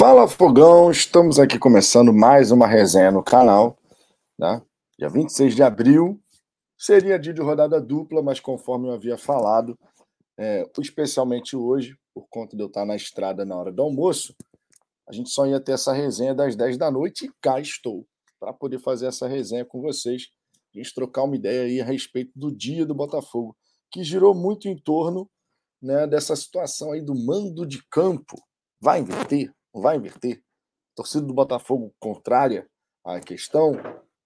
Fala Fogão, estamos aqui começando mais uma resenha no canal. Né? Dia 26 de abril seria dia de rodada dupla, mas conforme eu havia falado, é, especialmente hoje, por conta de eu estar na estrada na hora do almoço, a gente só ia ter essa resenha das 10 da noite e cá estou para poder fazer essa resenha com vocês, a gente trocar uma ideia aí a respeito do dia do Botafogo, que girou muito em torno né, dessa situação aí do mando de campo. Vai inverter? Não vai inverter? A torcida do Botafogo contrária à questão.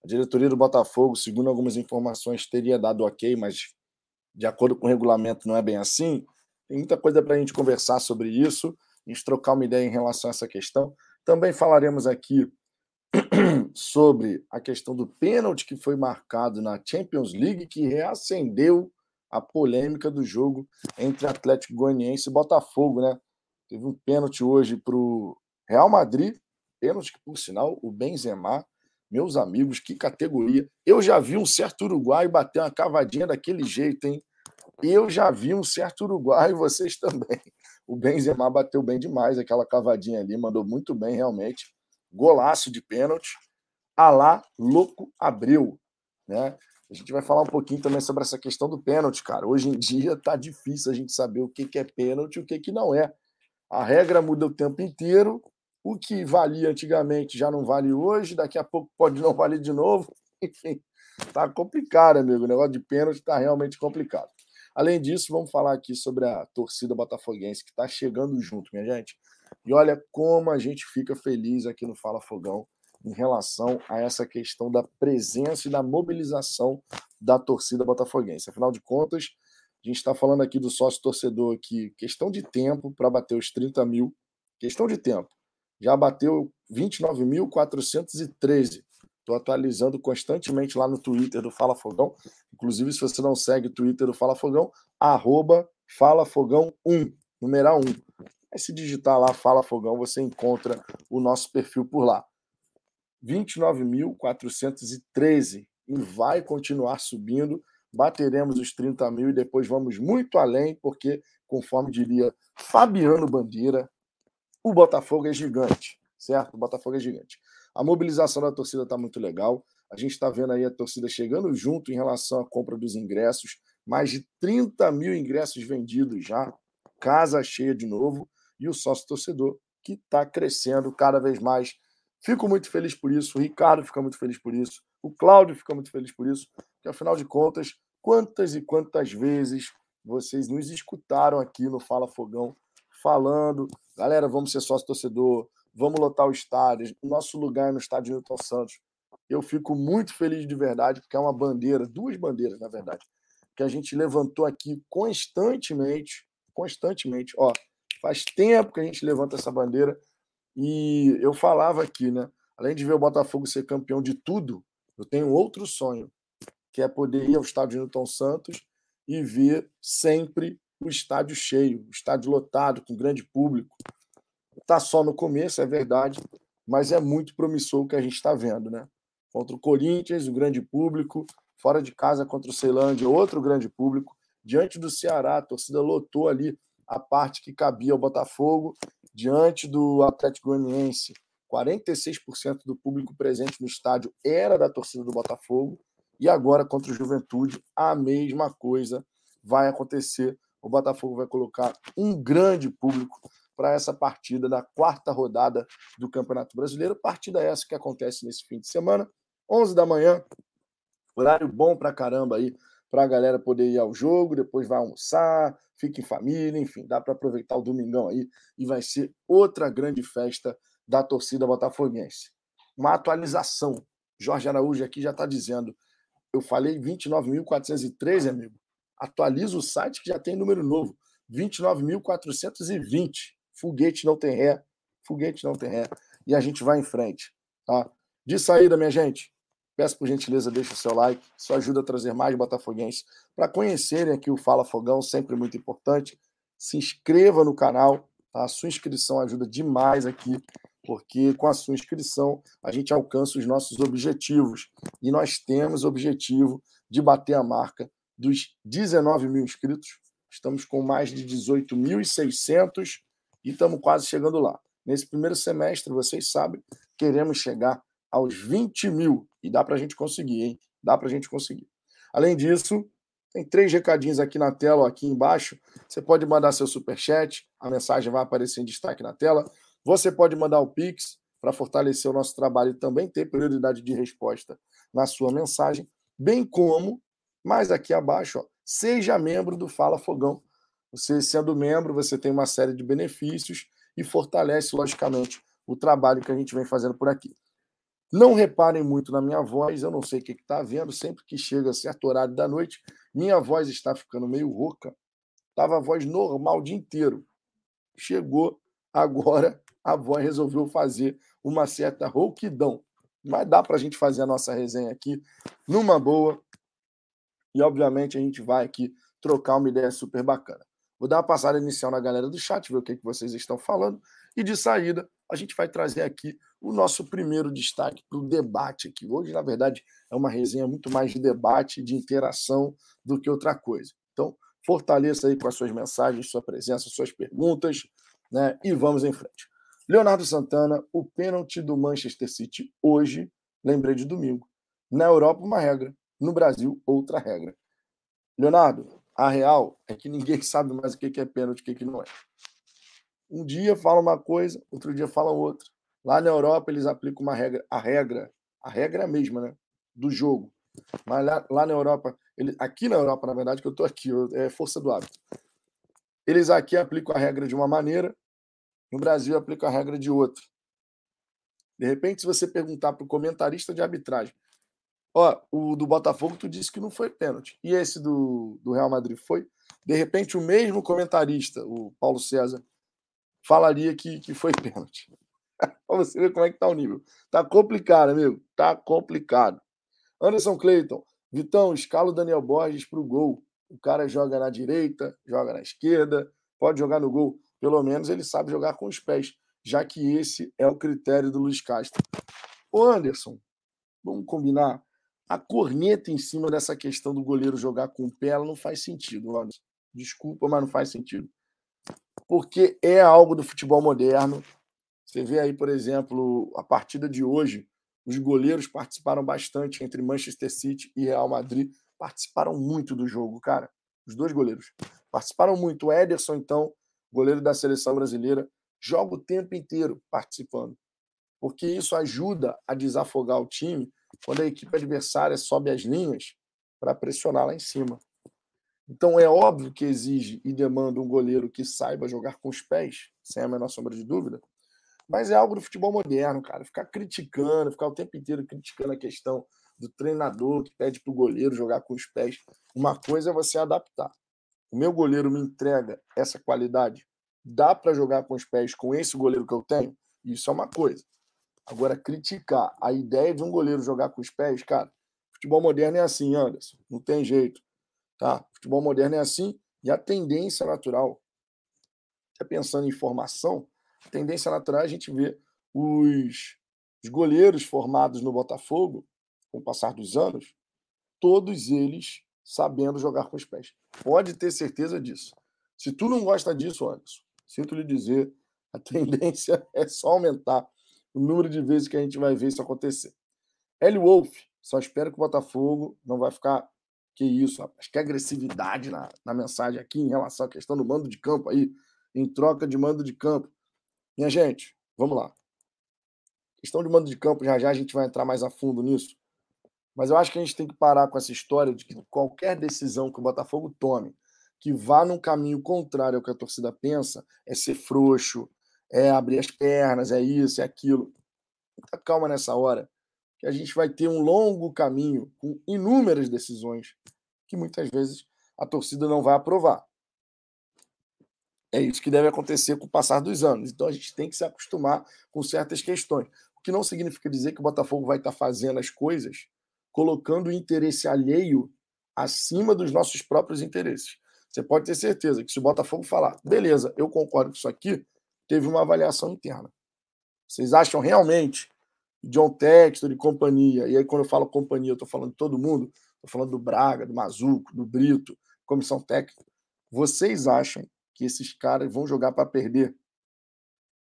A diretoria do Botafogo, segundo algumas informações, teria dado ok, mas de acordo com o regulamento não é bem assim. Tem muita coisa para a gente conversar sobre isso, a gente trocar uma ideia em relação a essa questão. Também falaremos aqui sobre a questão do pênalti que foi marcado na Champions League, que reacendeu a polêmica do jogo entre Atlético Goianiense e Botafogo, né? Teve um pênalti hoje para o Real Madrid, pênalti que, por sinal, o Benzema, meus amigos, que categoria. Eu já vi um certo uruguai bater uma cavadinha daquele jeito, hein? Eu já vi um certo uruguai, vocês também. O Benzema bateu bem demais aquela cavadinha ali, mandou muito bem realmente. Golaço de pênalti. Alá Louco Abreu, né? A gente vai falar um pouquinho também sobre essa questão do pênalti, cara. Hoje em dia tá difícil a gente saber o que é pênalti e o que não é. A regra muda o tempo inteiro. O que valia antigamente já não vale hoje, daqui a pouco pode não valer de novo. Enfim, tá complicado, amigo. O negócio de pênalti está realmente complicado. Além disso, vamos falar aqui sobre a torcida botafoguense que está chegando junto, minha gente. E olha como a gente fica feliz aqui no Fala Fogão em relação a essa questão da presença e da mobilização da torcida botafoguense. Afinal de contas, a gente está falando aqui do sócio torcedor que questão de tempo para bater os 30 mil, questão de tempo, já bateu 29.413. Estou atualizando constantemente lá no Twitter do Fala Fogão. Inclusive, se você não segue o Twitter do Fala Fogão, arroba Fala Fogão 1, numeral 1. Aí se digitar lá Fala Fogão, você encontra o nosso perfil por lá. 29.413 e vai continuar subindo bateremos os 30 mil e depois vamos muito além, porque, conforme diria Fabiano Bandeira, o Botafogo é gigante, certo? O Botafogo é gigante. A mobilização da torcida está muito legal. A gente está vendo aí a torcida chegando junto em relação à compra dos ingressos. Mais de 30 mil ingressos vendidos já, casa cheia de novo, e o sócio torcedor que está crescendo cada vez mais. Fico muito feliz por isso, o Ricardo fica muito feliz por isso, o Cláudio fica muito feliz por isso, porque afinal de contas, Quantas e quantas vezes vocês nos escutaram aqui no Fala Fogão falando, galera, vamos ser sócio torcedor, vamos lotar o estádio, nosso lugar é no estádio Newton Santos. Eu fico muito feliz de verdade, porque é uma bandeira, duas bandeiras, na verdade, que a gente levantou aqui constantemente, constantemente. Ó, faz tempo que a gente levanta essa bandeira e eu falava aqui, né? Além de ver o Botafogo ser campeão de tudo, eu tenho outro sonho, que é poder ir ao estádio Newton Santos e ver sempre o estádio cheio, o estádio lotado, com grande público. Está só no começo, é verdade, mas é muito promissor o que a gente está vendo, né? Contra o Corinthians, o grande público, fora de casa contra o Ceilândia, outro grande público. Diante do Ceará, a torcida lotou ali a parte que cabia ao Botafogo. Diante do Atlético Goianiense, 46% do público presente no estádio era da torcida do Botafogo. E agora contra o Juventude, a mesma coisa vai acontecer. O Botafogo vai colocar um grande público para essa partida da quarta rodada do Campeonato Brasileiro. Partida essa que acontece nesse fim de semana, 11 da manhã. Horário bom para caramba aí, para a galera poder ir ao jogo, depois vai almoçar, fica em família, enfim, dá para aproveitar o domingão aí e vai ser outra grande festa da torcida botafoguense. Uma atualização. Jorge Araújo aqui já está dizendo eu falei 29.413, amigo. Atualiza o site que já tem número novo. 29.420. Foguete não tem ré. Foguete não tem ré. E a gente vai em frente. Tá? De saída, minha gente, peço por gentileza, deixa o seu like. Isso ajuda a trazer mais botafoguenses para conhecerem aqui o Fala Fogão, sempre muito importante. Se inscreva no canal. Tá? A sua inscrição ajuda demais aqui porque com a sua inscrição a gente alcança os nossos objetivos. E nós temos objetivo de bater a marca dos 19 mil inscritos. Estamos com mais de 18.600 e estamos quase chegando lá. Nesse primeiro semestre, vocês sabem, queremos chegar aos 20 mil. E dá para a gente conseguir, hein? Dá para a gente conseguir. Além disso, tem três recadinhos aqui na tela, aqui embaixo. Você pode mandar seu superchat, a mensagem vai aparecer em destaque na tela. Você pode mandar o Pix para fortalecer o nosso trabalho e também ter prioridade de resposta na sua mensagem, bem como, mais aqui abaixo, ó, seja membro do Fala Fogão. Você sendo membro, você tem uma série de benefícios e fortalece, logicamente, o trabalho que a gente vem fazendo por aqui. Não reparem muito na minha voz, eu não sei o que está vendo, sempre que chega a certo horário da noite, minha voz está ficando meio rouca. Estava a voz normal o dia inteiro. Chegou agora, a voz resolveu fazer uma certa rouquidão. Mas dá para a gente fazer a nossa resenha aqui numa boa. E, obviamente, a gente vai aqui trocar uma ideia super bacana. Vou dar uma passada inicial na galera do chat, ver o que, que vocês estão falando. E de saída, a gente vai trazer aqui o nosso primeiro destaque para o debate aqui. Hoje, na verdade, é uma resenha muito mais de debate, de interação do que outra coisa. Então, fortaleça aí com as suas mensagens, sua presença, suas perguntas, né? E vamos em frente. Leonardo Santana, o pênalti do Manchester City hoje, lembrei de domingo. Na Europa, uma regra. No Brasil, outra regra. Leonardo, a real é que ninguém sabe mais o que é pênalti e o que não é. Um dia fala uma coisa, outro dia fala outra. Lá na Europa eles aplicam uma regra, a regra, a regra é a mesma, né? Do jogo. Mas lá, lá na Europa, ele, aqui na Europa, na verdade, que eu estou aqui, é força do hábito. Eles aqui aplicam a regra de uma maneira, no Brasil aplicam a regra de outra. De repente, se você perguntar para o comentarista de arbitragem, ó, o do Botafogo tu disse que não foi pênalti, e esse do, do Real Madrid foi? De repente, o mesmo comentarista, o Paulo César, falaria que, que foi pênalti. Para você ver como é que tá o nível. Tá complicado, amigo. Tá complicado. Anderson Clayton. Vitão, escala o Daniel Borges para o gol. O cara joga na direita, joga na esquerda, pode jogar no gol. Pelo menos ele sabe jogar com os pés, já que esse é o critério do Luiz Castro. Ô Anderson, vamos combinar. A corneta em cima dessa questão do goleiro jogar com o pé, ela não faz sentido, Anderson. Desculpa, mas não faz sentido. Porque é algo do futebol moderno. Você vê aí, por exemplo, a partida de hoje, os goleiros participaram bastante entre Manchester City e Real Madrid. Participaram muito do jogo, cara. Os dois goleiros. Participaram muito. O Ederson, então, goleiro da seleção brasileira, joga o tempo inteiro participando. Porque isso ajuda a desafogar o time quando a equipe adversária sobe as linhas para pressionar lá em cima. Então é óbvio que exige e demanda um goleiro que saiba jogar com os pés, sem a menor sombra de dúvida, mas é algo do futebol moderno, cara. Ficar criticando, ficar o tempo inteiro criticando a questão do treinador que pede para o goleiro jogar com os pés. Uma coisa é você adaptar. O meu goleiro me entrega essa qualidade. Dá para jogar com os pés com esse goleiro que eu tenho? Isso é uma coisa. Agora, criticar a ideia de um goleiro jogar com os pés, cara, futebol moderno é assim, Anderson. Não tem jeito. Tá? Futebol moderno é assim e a tendência natural, até pensando em formação, a tendência natural é a gente ver os, os goleiros formados no Botafogo, com o passar dos anos, todos eles sabendo jogar com os pés. Pode ter certeza disso. Se tu não gosta disso, Anderson, sinto lhe dizer, a tendência é só aumentar o número de vezes que a gente vai ver isso acontecer. L. Wolf, só espero que o Botafogo não vai ficar que isso, rapaz. Que agressividade na, na mensagem aqui em relação à questão do mando de campo aí, em troca de mando de campo. Minha gente, vamos lá. Questão de mando de campo, já já a gente vai entrar mais a fundo nisso. Mas eu acho que a gente tem que parar com essa história de que qualquer decisão que o Botafogo tome que vá num caminho contrário ao que a torcida pensa é ser frouxo, é abrir as pernas, é isso, é aquilo. Muita calma nessa hora que a gente vai ter um longo caminho com inúmeras decisões que muitas vezes a torcida não vai aprovar. É isso que deve acontecer com o passar dos anos. Então a gente tem que se acostumar com certas questões. O que não significa dizer que o Botafogo vai estar fazendo as coisas colocando o interesse alheio acima dos nossos próprios interesses. Você pode ter certeza que se o Botafogo falar, beleza, eu concordo com isso aqui, teve uma avaliação interna. Vocês acham realmente John Textor e companhia. E aí, quando eu falo companhia, eu estou falando de todo mundo. Estou falando do Braga, do Mazuco, do Brito, comissão técnica. Vocês acham que esses caras vão jogar para perder?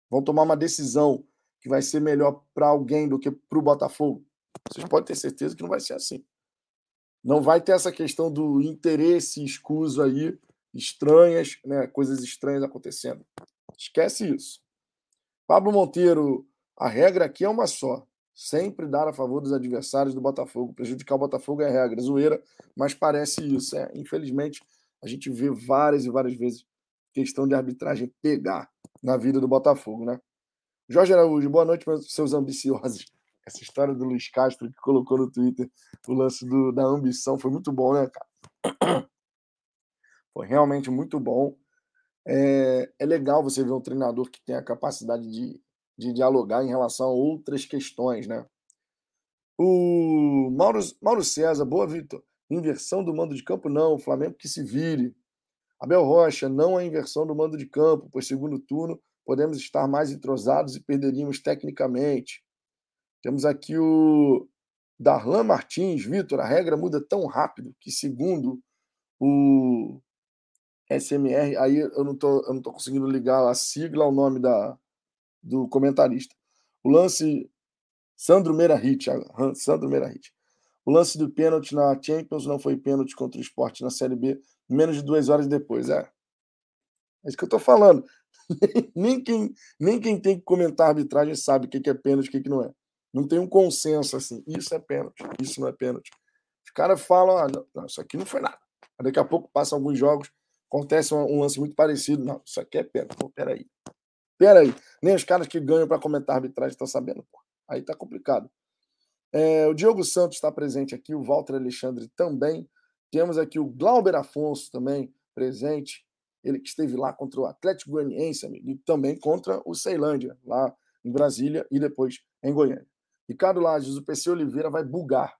vão tomar uma decisão que vai ser melhor para alguém do que para o Botafogo. Vocês podem ter certeza que não vai ser assim. Não vai ter essa questão do interesse escuso aí, estranhas, né, coisas estranhas acontecendo. Esquece isso. Pablo Monteiro, a regra aqui é uma só. Sempre dar a favor dos adversários do Botafogo. Prejudicar o Botafogo é regra, zoeira, mas parece isso. É, infelizmente, a gente vê várias e várias vezes questão de arbitragem pegar na vida do Botafogo, né? Jorge Araújo, boa noite, meus seus ambiciosos. Essa história do Luiz Castro que colocou no Twitter o lance do, da ambição foi muito bom, né, cara? Foi realmente muito bom. É, é legal você ver um treinador que tem a capacidade de, de dialogar em relação a outras questões, né? O Mauro, Mauro César, boa, Vitor. Inversão do mando de campo, não. O Flamengo que se vire. Abel Rocha, não a inversão do mando de campo, pois segundo turno podemos estar mais entrosados e perderíamos tecnicamente. Temos aqui o Darlan Martins, Vitor, a regra muda tão rápido que, segundo o SMR, aí eu não tô, eu não tô conseguindo ligar a sigla ao nome da, do comentarista. O lance Sandro Merahit, Sandro Merahit. O lance do pênalti na Champions não foi pênalti contra o esporte na Série B, menos de duas horas depois. É, é isso que eu estou falando. nem, quem, nem quem tem que comentar a arbitragem sabe o que é pênalti e o que não é. Não tem um consenso assim. Isso é pênalti, isso não é pênalti. Os caras falam, ah, não, não, isso aqui não foi nada. Daqui a pouco passam alguns jogos, acontece um, um, lance muito parecido. Não, isso aqui é pênalti. Pô, peraí. Peraí. Nem os caras que ganham para comentar arbitragem estão sabendo. Pô. Aí tá complicado. É, o Diogo Santos está presente aqui, o Walter Alexandre também. Temos aqui o Glauber Afonso também presente. Ele que esteve lá contra o Atlético Goianiense, amigo, e também contra o Ceilândia, lá em Brasília e depois em Goiânia. Ricardo Lages, o PC Oliveira vai bugar.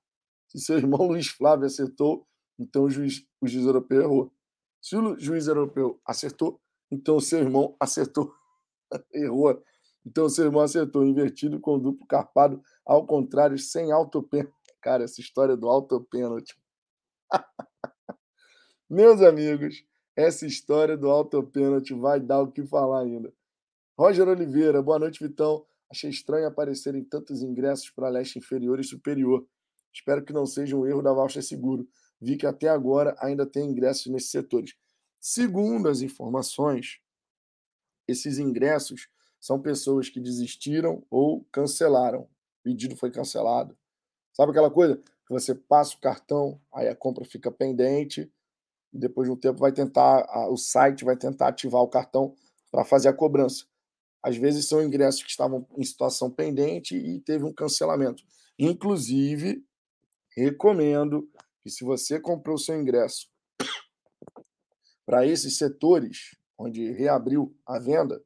Se seu irmão Luiz Flávio acertou, então o juiz, o juiz europeu errou. Se o juiz europeu acertou, então o seu irmão acertou, errou. Então o seu irmão acertou, invertido com duplo carpado, ao contrário, sem autopênalti. Cara, essa história do autopênalti. Meus amigos, essa história do autopênalti vai dar o que falar ainda. Roger Oliveira, boa noite, Vitão. Achei estranho aparecerem tantos ingressos para leste inferior e superior. Espero que não seja um erro da Voucher Seguro. Vi que até agora ainda tem ingressos nesses setores. Segundo as informações, esses ingressos são pessoas que desistiram ou cancelaram. O pedido foi cancelado. Sabe aquela coisa que você passa o cartão, aí a compra fica pendente, e depois de um tempo vai tentar, o site vai tentar ativar o cartão para fazer a cobrança. Às vezes são ingressos que estavam em situação pendente e teve um cancelamento. Inclusive, recomendo que se você comprou seu ingresso para esses setores onde reabriu a venda,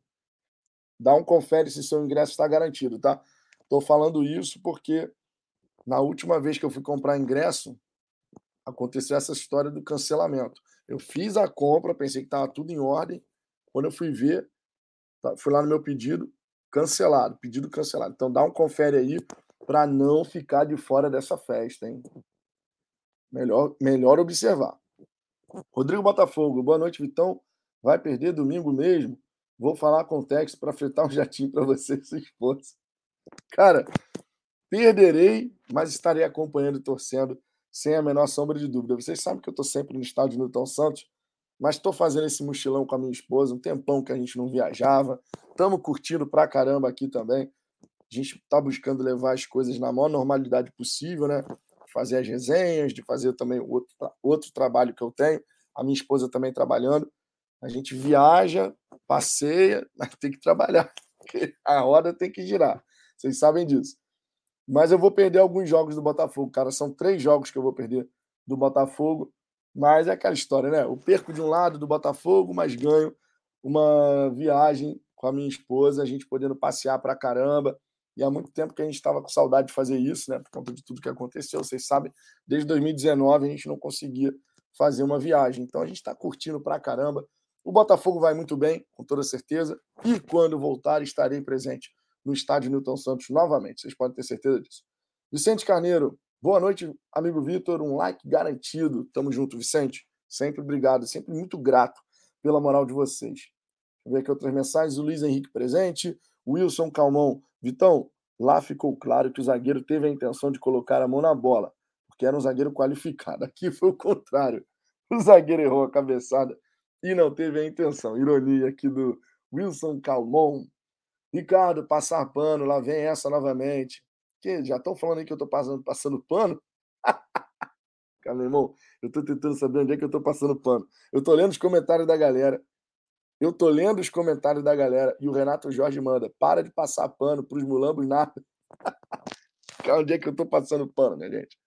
dá um confere se seu ingresso está garantido, tá? Estou falando isso porque na última vez que eu fui comprar ingresso, aconteceu essa história do cancelamento. Eu fiz a compra, pensei que estava tudo em ordem. Quando eu fui ver, Tá, fui lá no meu pedido, cancelado, pedido cancelado. Então dá um confere aí para não ficar de fora dessa festa, hein? Melhor, melhor observar. Rodrigo Botafogo, boa noite, Vitão. Vai perder domingo mesmo? Vou falar com o Tex para fretar um jatinho para você e sua esposa. Cara, perderei, mas estarei acompanhando e torcendo sem a menor sombra de dúvida. Vocês sabem que eu estou sempre no estádio Newton Santos mas estou fazendo esse mochilão com a minha esposa, um tempão que a gente não viajava. Estamos curtindo pra caramba aqui também. A gente está buscando levar as coisas na maior normalidade possível, né? Fazer as resenhas, de fazer também outro, outro trabalho que eu tenho. A minha esposa também trabalhando. A gente viaja, passeia, mas tem que trabalhar. A roda tem que girar. Vocês sabem disso. Mas eu vou perder alguns jogos do Botafogo, cara. São três jogos que eu vou perder do Botafogo. Mas é aquela história, né? O perco de um lado do Botafogo, mas ganho uma viagem com a minha esposa, a gente podendo passear para caramba. E há muito tempo que a gente estava com saudade de fazer isso, né? Por conta de tudo que aconteceu. Vocês sabem, desde 2019 a gente não conseguia fazer uma viagem. Então a gente está curtindo para caramba. O Botafogo vai muito bem, com toda certeza. E quando voltar, estarei presente no estádio Newton Santos novamente. Vocês podem ter certeza disso. Vicente Carneiro, Boa noite, amigo Vitor. Um like garantido. Tamo junto, Vicente. Sempre obrigado, sempre muito grato pela moral de vocês. Deixa eu ver aqui outras mensagens. O Luiz Henrique presente. Wilson Calmon, Vitão, lá ficou claro que o zagueiro teve a intenção de colocar a mão na bola, porque era um zagueiro qualificado. Aqui foi o contrário. O zagueiro errou a cabeçada e não teve a intenção. Ironia aqui do Wilson Calmon. Ricardo, passar pano, lá vem essa novamente. Já estão falando aí que eu estou passando, passando pano? Cara, meu irmão, eu estou tentando saber onde é que eu estou passando pano. Eu estou lendo os comentários da galera. Eu estou lendo os comentários da galera e o Renato Jorge manda: para de passar pano para os mulambos nada. Cara, onde é que eu estou passando pano, minha gente?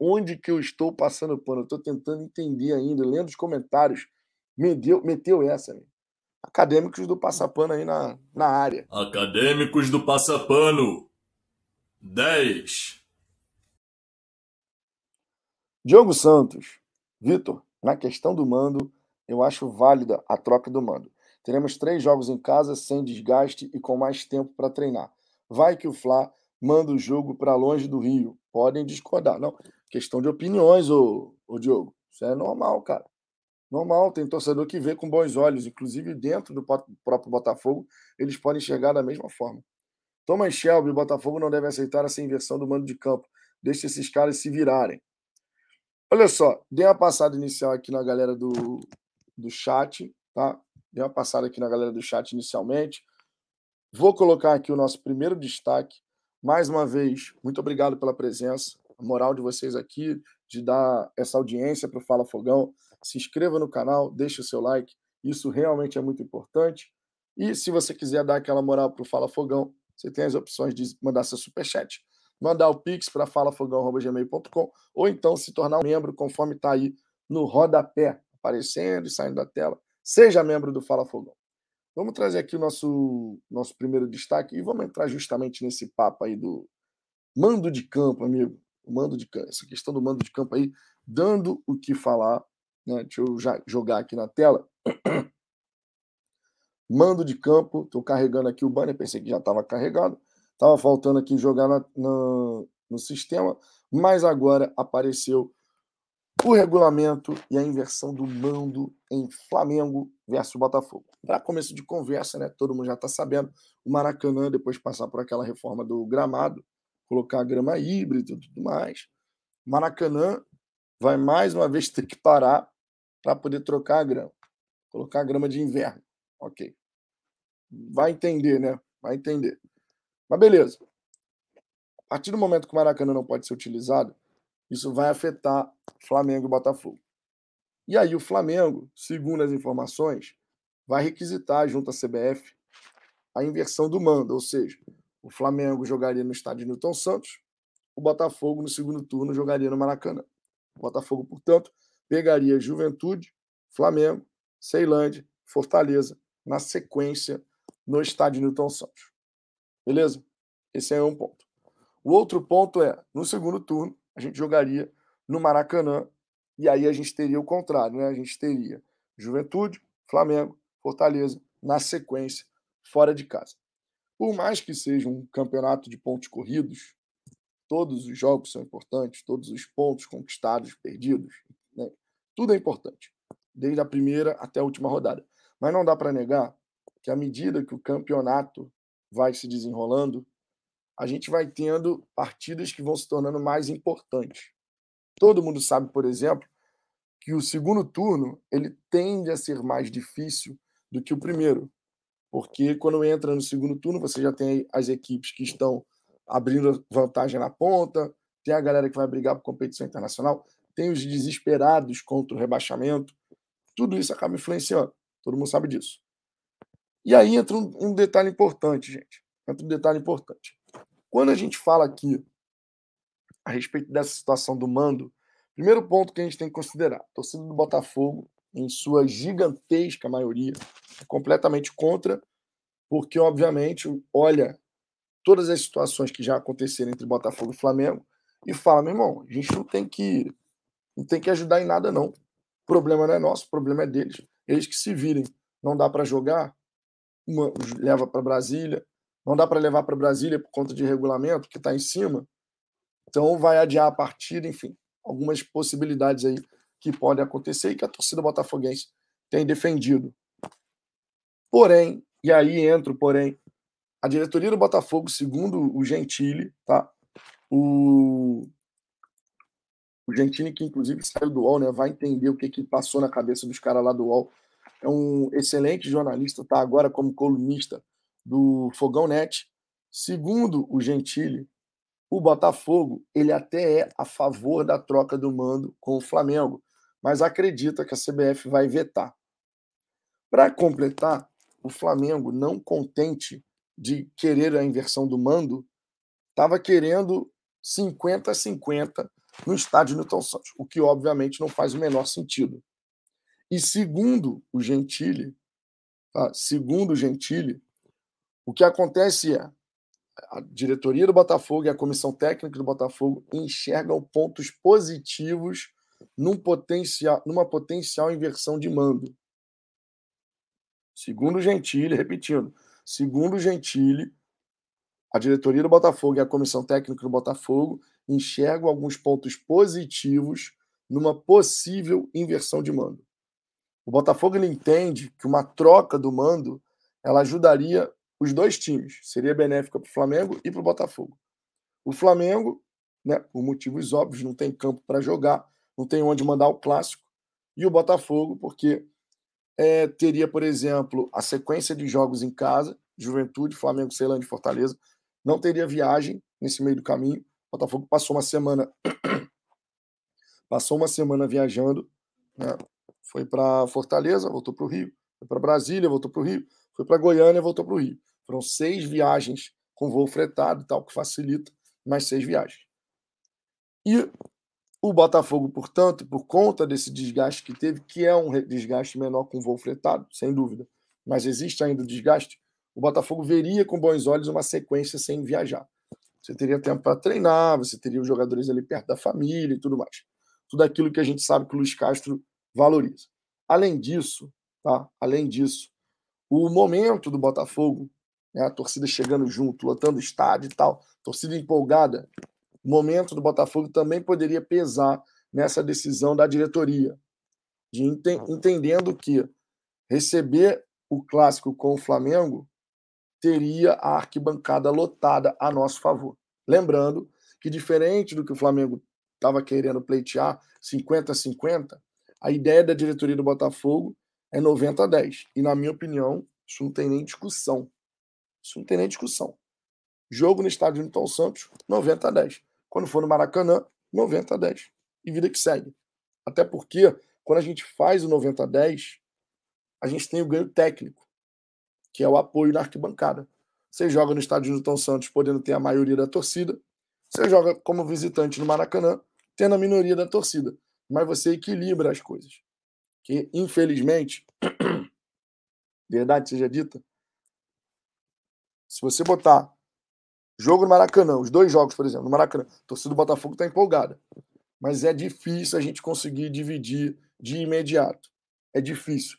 Onde que eu estou passando pano? Eu estou tentando entender ainda, lendo os comentários. Meteu, meteu essa, né? Acadêmicos do Passapano aí na, na área. Acadêmicos do Passapano. 10. Diogo Santos. Vitor, na questão do mando, eu acho válida a troca do mando. Teremos três jogos em casa, sem desgaste e com mais tempo para treinar. Vai que o Fla manda o jogo para longe do Rio. Podem discordar. Não, questão de opiniões, ô, ô Diogo. Isso é normal, cara. Normal, tem torcedor que vê com bons olhos, inclusive dentro do próprio Botafogo, eles podem enxergar da mesma forma. Thomas Shelby, o Botafogo não deve aceitar essa inversão do mando de campo. Deixe esses caras se virarem. Olha só, dei uma passada inicial aqui na galera do, do chat, tá? Dei uma passada aqui na galera do chat inicialmente. Vou colocar aqui o nosso primeiro destaque. Mais uma vez, muito obrigado pela presença, a moral de vocês aqui, de dar essa audiência para o Fala Fogão se inscreva no canal, deixe o seu like, isso realmente é muito importante. E se você quiser dar aquela moral para o Fala Fogão, você tem as opções de mandar seu superchat, mandar o pix para falafogão.gmail.com ou então se tornar um membro conforme está aí no rodapé, aparecendo e saindo da tela. Seja membro do Fala Fogão. Vamos trazer aqui o nosso, nosso primeiro destaque e vamos entrar justamente nesse papo aí do mando de campo, amigo. O mando de campo, essa questão do mando de campo aí, dando o que falar né? Deixa eu já jogar aqui na tela. Mando de campo, estou carregando aqui o banner, pensei que já estava carregado. Estava faltando aqui jogar na, na, no sistema, mas agora apareceu o regulamento e a inversão do mando em Flamengo versus Botafogo. Para começo de conversa, né? Todo mundo já está sabendo. O Maracanã, depois de passar por aquela reforma do gramado, colocar grama híbrida e tudo mais. Maracanã vai mais uma vez ter que parar para poder trocar a grama. Colocar a grama de inverno. Ok. Vai entender, né? Vai entender. Mas beleza. A partir do momento que o Maracanã não pode ser utilizado, isso vai afetar Flamengo e Botafogo. E aí o Flamengo, segundo as informações, vai requisitar junto à CBF a inversão do mando, ou seja, o Flamengo jogaria no estádio Newton Santos, o Botafogo no segundo turno jogaria no Maracanã. O Botafogo, portanto, pegaria Juventude, Flamengo, Ceilândia, Fortaleza, na sequência, no estádio Newton Santos. Beleza? Esse é um ponto. O outro ponto é, no segundo turno, a gente jogaria no Maracanã, e aí a gente teria o contrário, né? A gente teria Juventude, Flamengo, Fortaleza, na sequência, fora de casa. Por mais que seja um campeonato de pontos corridos, todos os jogos são importantes, todos os pontos conquistados, perdidos, né? Tudo é importante, desde a primeira até a última rodada. Mas não dá para negar que, à medida que o campeonato vai se desenrolando, a gente vai tendo partidas que vão se tornando mais importantes. Todo mundo sabe, por exemplo, que o segundo turno ele tende a ser mais difícil do que o primeiro, porque quando entra no segundo turno você já tem as equipes que estão abrindo vantagem na ponta, tem a galera que vai brigar por competição internacional, tem os desesperados contra o rebaixamento. Tudo isso acaba influenciando. Todo mundo sabe disso. E aí entra um, um detalhe importante, gente. Entra um detalhe importante. Quando a gente fala aqui a respeito dessa situação do mando, primeiro ponto que a gente tem que considerar: a torcida do Botafogo, em sua gigantesca maioria, é completamente contra, porque, obviamente, olha todas as situações que já aconteceram entre Botafogo e Flamengo e fala, meu irmão, a gente não tem que não tem que ajudar em nada, não. O problema não é nosso, o problema é deles. Eles que se virem. Não dá para jogar, uma, leva para Brasília. Não dá para levar para Brasília por conta de regulamento, que está em cima. Então vai adiar a partida, enfim. Algumas possibilidades aí que podem acontecer e que a torcida botafoguense tem defendido. Porém, e aí entra porém, a diretoria do Botafogo, segundo o Gentili, tá? O, o Gentili, que inclusive saiu do UOL, né? Vai entender o que, que passou na cabeça dos caras lá do UOL. É um excelente jornalista, tá agora como colunista do Fogão Net. Segundo o Gentili, o Botafogo ele até é a favor da troca do mando com o Flamengo, mas acredita que a CBF vai vetar. Para completar, o Flamengo, não contente de querer a inversão do mando, estava querendo 50 a 50 no estádio Newton Santos, o que obviamente não faz o menor sentido. E segundo o Gentili, tá? segundo o Gentili, o que acontece é a diretoria do Botafogo e a comissão técnica do Botafogo enxergam pontos positivos num potencial, numa potencial inversão de mando. Segundo o Gentili, repetindo, segundo o Gentili, a diretoria do Botafogo e a comissão técnica do Botafogo enxergam alguns pontos positivos numa possível inversão de mando. O Botafogo ele entende que uma troca do mando ela ajudaria os dois times, seria benéfica para o Flamengo e para o Botafogo. O Flamengo, né, por motivos óbvios, não tem campo para jogar, não tem onde mandar o clássico, e o Botafogo, porque é, teria, por exemplo, a sequência de jogos em casa, Juventude, Flamengo, Ceilândia e Fortaleza, não teria viagem nesse meio do caminho. Botafogo passou uma semana passou uma semana viajando, né? foi para Fortaleza, voltou para o Rio, foi para Brasília, voltou para o Rio, foi para Goiânia, voltou para o Rio. Foram seis viagens com voo fretado e tal, que facilita mais seis viagens. E o Botafogo, portanto, por conta desse desgaste que teve, que é um desgaste menor com voo fretado, sem dúvida, mas existe ainda o desgaste, o Botafogo veria com bons olhos uma sequência sem viajar. Você teria tempo para treinar, você teria os jogadores ali perto da família e tudo mais. Tudo aquilo que a gente sabe que o Luiz Castro valoriza. Além disso, tá? Além disso, o momento do Botafogo né? a torcida chegando junto, lotando o estádio e tal, torcida empolgada. O momento do Botafogo também poderia pesar nessa decisão da diretoria, de ente entendendo que receber o clássico com o Flamengo teria a arquibancada lotada a nosso favor. Lembrando que, diferente do que o Flamengo estava querendo pleitear, 50 a 50, a ideia da diretoria do Botafogo é 90 a 10. E, na minha opinião, isso não tem nem discussão. Isso não tem nem discussão. Jogo no estádio Newton Santos, 90 a 10. Quando for no Maracanã, 90 a 10. E vida que segue. Até porque, quando a gente faz o 90 a 10, a gente tem o ganho técnico, que é o apoio na arquibancada. Você joga no estádio Newton Santos, podendo ter a maioria da torcida. Você joga como visitante no Maracanã, tendo a minoria da torcida. Mas você equilibra as coisas. Que, infelizmente, verdade seja dita, se você botar jogo no Maracanã, os dois jogos, por exemplo, no Maracanã, a torcida do Botafogo está empolgada. Mas é difícil a gente conseguir dividir de imediato. É difícil.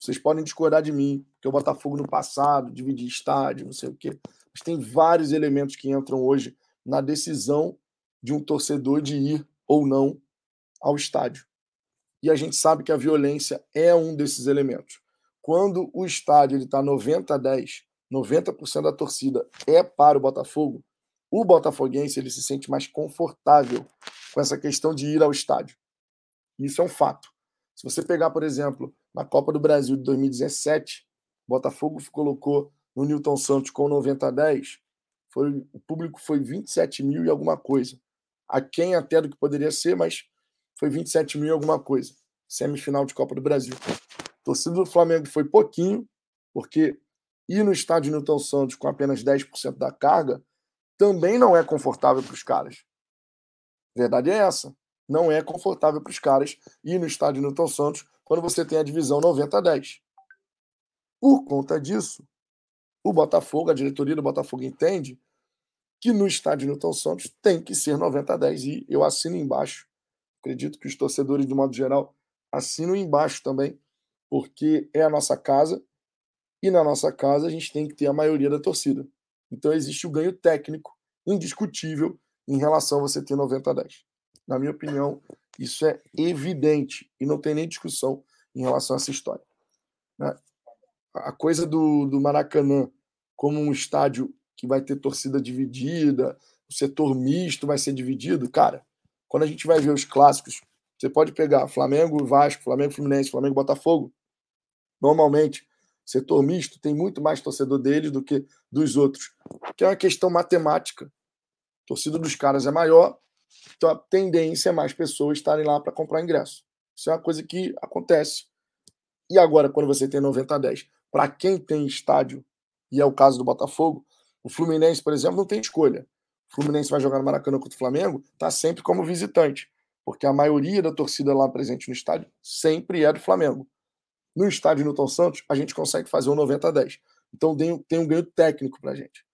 Vocês podem discordar de mim, que o Botafogo no passado, dividir estádio, não sei o quê. Mas tem vários elementos que entram hoje na decisão de um torcedor de ir ou não ao estádio. E a gente sabe que a violência é um desses elementos. Quando o estádio está 90 a 10, 90% da torcida é para o Botafogo, o botafoguense ele se sente mais confortável com essa questão de ir ao estádio. Isso é um fato. Se você pegar, por exemplo, na Copa do Brasil de 2017, o Botafogo colocou no Newton Santos com 90 a 10, foi, o público foi 27 mil e alguma coisa. A quem até do que poderia ser, mas foi 27 mil e alguma coisa. Semifinal de Copa do Brasil. Torcida do Flamengo foi pouquinho, porque ir no estádio Newton Santos com apenas 10% da carga também não é confortável para os caras. Verdade é essa. Não é confortável para os caras ir no estádio Newton Santos quando você tem a divisão 90 a 10. Por conta disso, o Botafogo, a diretoria do Botafogo entende que no estádio Newton Santos tem que ser 90 a 10 e eu assino embaixo. Acredito que os torcedores, de modo geral, assinam embaixo também, porque é a nossa casa e na nossa casa a gente tem que ter a maioria da torcida. Então existe o ganho técnico indiscutível em relação a você ter 90 a 10. Na minha opinião, isso é evidente e não tem nem discussão em relação a essa história. Né? A coisa do, do Maracanã como um estádio que vai ter torcida dividida, o setor misto vai ser dividido. Cara, quando a gente vai ver os clássicos, você pode pegar Flamengo Vasco, Flamengo Fluminense, Flamengo Botafogo. Normalmente, setor misto tem muito mais torcedor deles do que dos outros, que é uma questão matemática. A torcida dos caras é maior, então a tendência é mais pessoas estarem lá para comprar ingresso. Isso é uma coisa que acontece. E agora, quando você tem 90 a 10, para quem tem estádio, e é o caso do Botafogo, o Fluminense, por exemplo, não tem escolha. O Fluminense vai jogar no Maracanã contra o Flamengo, está sempre como visitante porque a maioria da torcida lá presente no estádio sempre é do Flamengo. No estádio Newton Santos, a gente consegue fazer um 90 a 10. Então tem um ganho técnico para a gente.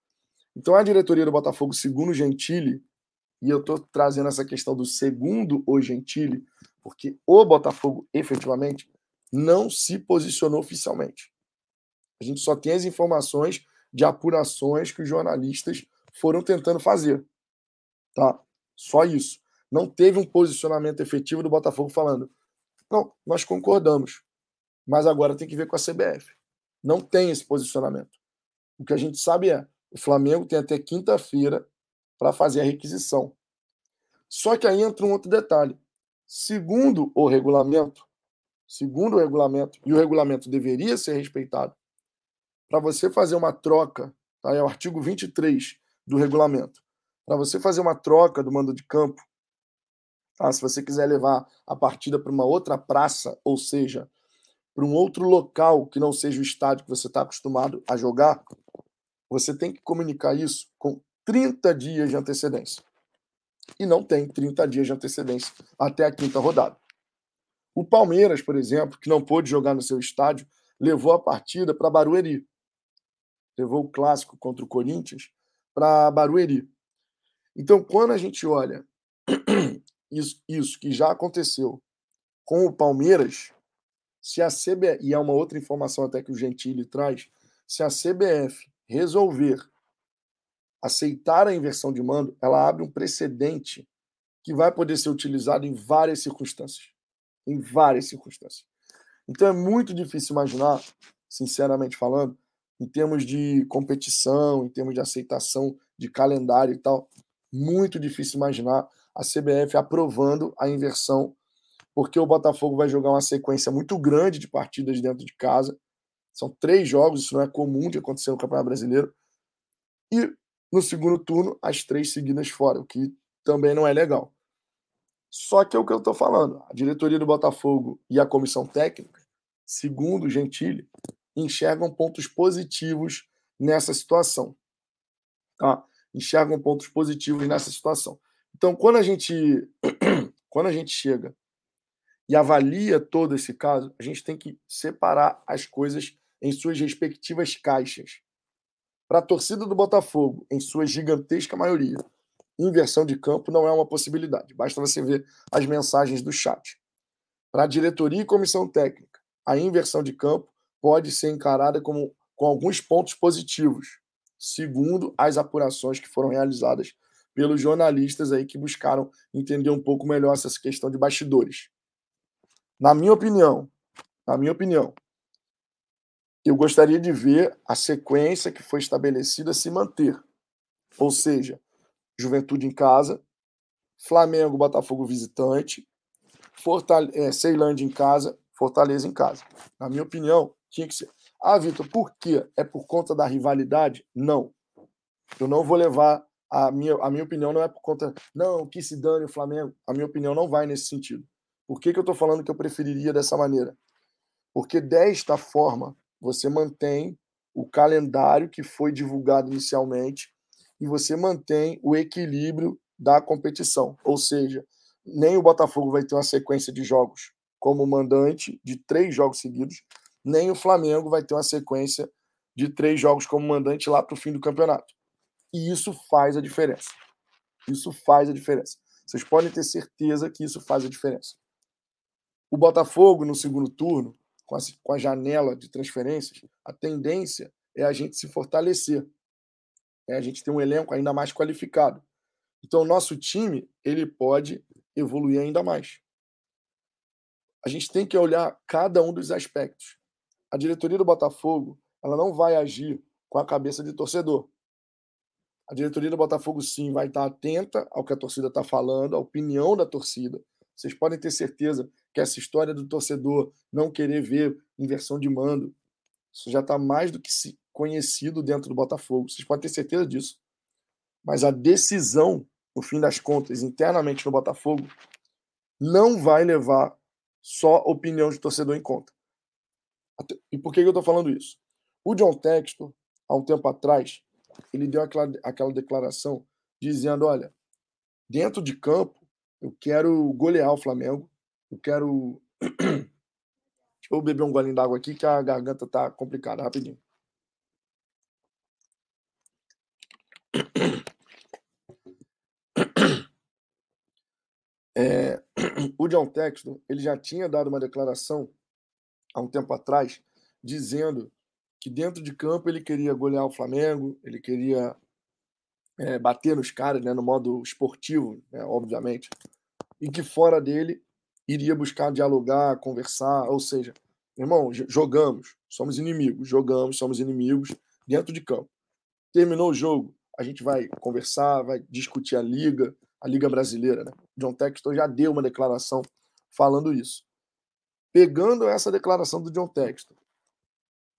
Então a diretoria do Botafogo, segundo Gentili, e eu estou trazendo essa questão do segundo o Gentili, porque o Botafogo efetivamente não se posicionou oficialmente. A gente só tem as informações de apurações que os jornalistas foram tentando fazer. Tá? Só isso não teve um posicionamento efetivo do Botafogo falando: não, nós concordamos, mas agora tem que ver com a CBF. Não tem esse posicionamento. O que a gente sabe é: o Flamengo tem até quinta-feira para fazer a requisição. Só que aí entra um outro detalhe. Segundo o regulamento, segundo o regulamento, e o regulamento deveria ser respeitado, para você fazer uma troca, tá? é o artigo 23 do regulamento, para você fazer uma troca do mando de campo Tá? Se você quiser levar a partida para uma outra praça, ou seja, para um outro local que não seja o estádio que você está acostumado a jogar, você tem que comunicar isso com 30 dias de antecedência. E não tem 30 dias de antecedência até a quinta rodada. O Palmeiras, por exemplo, que não pôde jogar no seu estádio, levou a partida para Barueri. Levou o clássico contra o Corinthians para Barueri. Então, quando a gente olha isso, isso que já aconteceu com o Palmeiras, se a CBF, e é uma outra informação até que o Gentili traz, se a CBF resolver aceitar a inversão de mando, ela abre um precedente que vai poder ser utilizado em várias circunstâncias. Em várias circunstâncias. Então é muito difícil imaginar, sinceramente falando, em termos de competição, em termos de aceitação de calendário e tal, muito difícil imaginar a CBF aprovando a inversão, porque o Botafogo vai jogar uma sequência muito grande de partidas dentro de casa. São três jogos, isso não é comum de acontecer no Campeonato Brasileiro. E no segundo turno, as três seguidas fora, o que também não é legal. Só que é o que eu estou falando. A diretoria do Botafogo e a comissão técnica, segundo Gentili, enxergam pontos positivos nessa situação. Tá? Enxergam pontos positivos nessa situação. Então, quando a gente quando a gente chega e avalia todo esse caso, a gente tem que separar as coisas em suas respectivas caixas. Para a torcida do Botafogo, em sua gigantesca maioria, inversão de campo não é uma possibilidade. Basta você ver as mensagens do chat. Para a diretoria e comissão técnica, a inversão de campo pode ser encarada como, com alguns pontos positivos, segundo as apurações que foram realizadas pelos jornalistas aí que buscaram entender um pouco melhor essa questão de bastidores. Na minha opinião, na minha opinião, eu gostaria de ver a sequência que foi estabelecida se manter. Ou seja, Juventude em casa, Flamengo, Botafogo visitante, Fortale é, Ceilândia em casa, Fortaleza em casa. Na minha opinião, tinha que ser. Ah, Vitor, por quê? É por conta da rivalidade? Não. Eu não vou levar a minha, a minha opinião não é por conta, não, que se dane o Flamengo. A minha opinião não vai nesse sentido. Por que, que eu estou falando que eu preferiria dessa maneira? Porque desta forma você mantém o calendário que foi divulgado inicialmente e você mantém o equilíbrio da competição. Ou seja, nem o Botafogo vai ter uma sequência de jogos como mandante de três jogos seguidos, nem o Flamengo vai ter uma sequência de três jogos como mandante lá para o fim do campeonato. E isso faz a diferença. Isso faz a diferença. Vocês podem ter certeza que isso faz a diferença. O Botafogo, no segundo turno, com a, com a janela de transferências, a tendência é a gente se fortalecer. É a gente ter um elenco ainda mais qualificado. Então, o nosso time ele pode evoluir ainda mais. A gente tem que olhar cada um dos aspectos. A diretoria do Botafogo ela não vai agir com a cabeça de torcedor. A diretoria do Botafogo, sim, vai estar atenta ao que a torcida está falando, à opinião da torcida. Vocês podem ter certeza que essa história do torcedor não querer ver inversão de mando, isso já está mais do que conhecido dentro do Botafogo. Vocês podem ter certeza disso. Mas a decisão, no fim das contas, internamente no Botafogo, não vai levar só opinião de torcedor em conta. E por que eu estou falando isso? O John Textor, há um tempo atrás, ele deu aquela, aquela declaração dizendo: olha, dentro de campo, eu quero golear o Flamengo, eu quero. Deixa eu beber um golinho d'água aqui que a garganta tá complicada, rapidinho. É, o John Texton ele já tinha dado uma declaração há um tempo atrás dizendo que dentro de campo ele queria golear o Flamengo, ele queria é, bater nos caras, né, no modo esportivo, né, obviamente, e que fora dele iria buscar dialogar, conversar, ou seja, irmão, jogamos, somos inimigos, jogamos, somos inimigos dentro de campo. Terminou o jogo, a gente vai conversar, vai discutir a liga, a liga brasileira, né? John Textor já deu uma declaração falando isso. Pegando essa declaração do John Textor,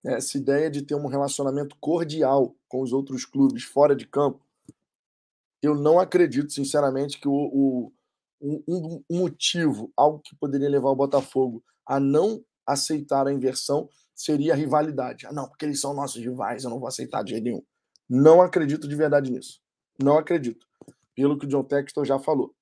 essa ideia de ter um relacionamento cordial com os outros clubes fora de campo, eu não acredito, sinceramente, que o, o um, um, motivo, algo que poderia levar o Botafogo a não aceitar a inversão, seria a rivalidade. Ah, não, porque eles são nossos rivais, eu não vou aceitar de jeito nenhum. Não acredito de verdade nisso. Não acredito. Pelo que o John Textor já falou.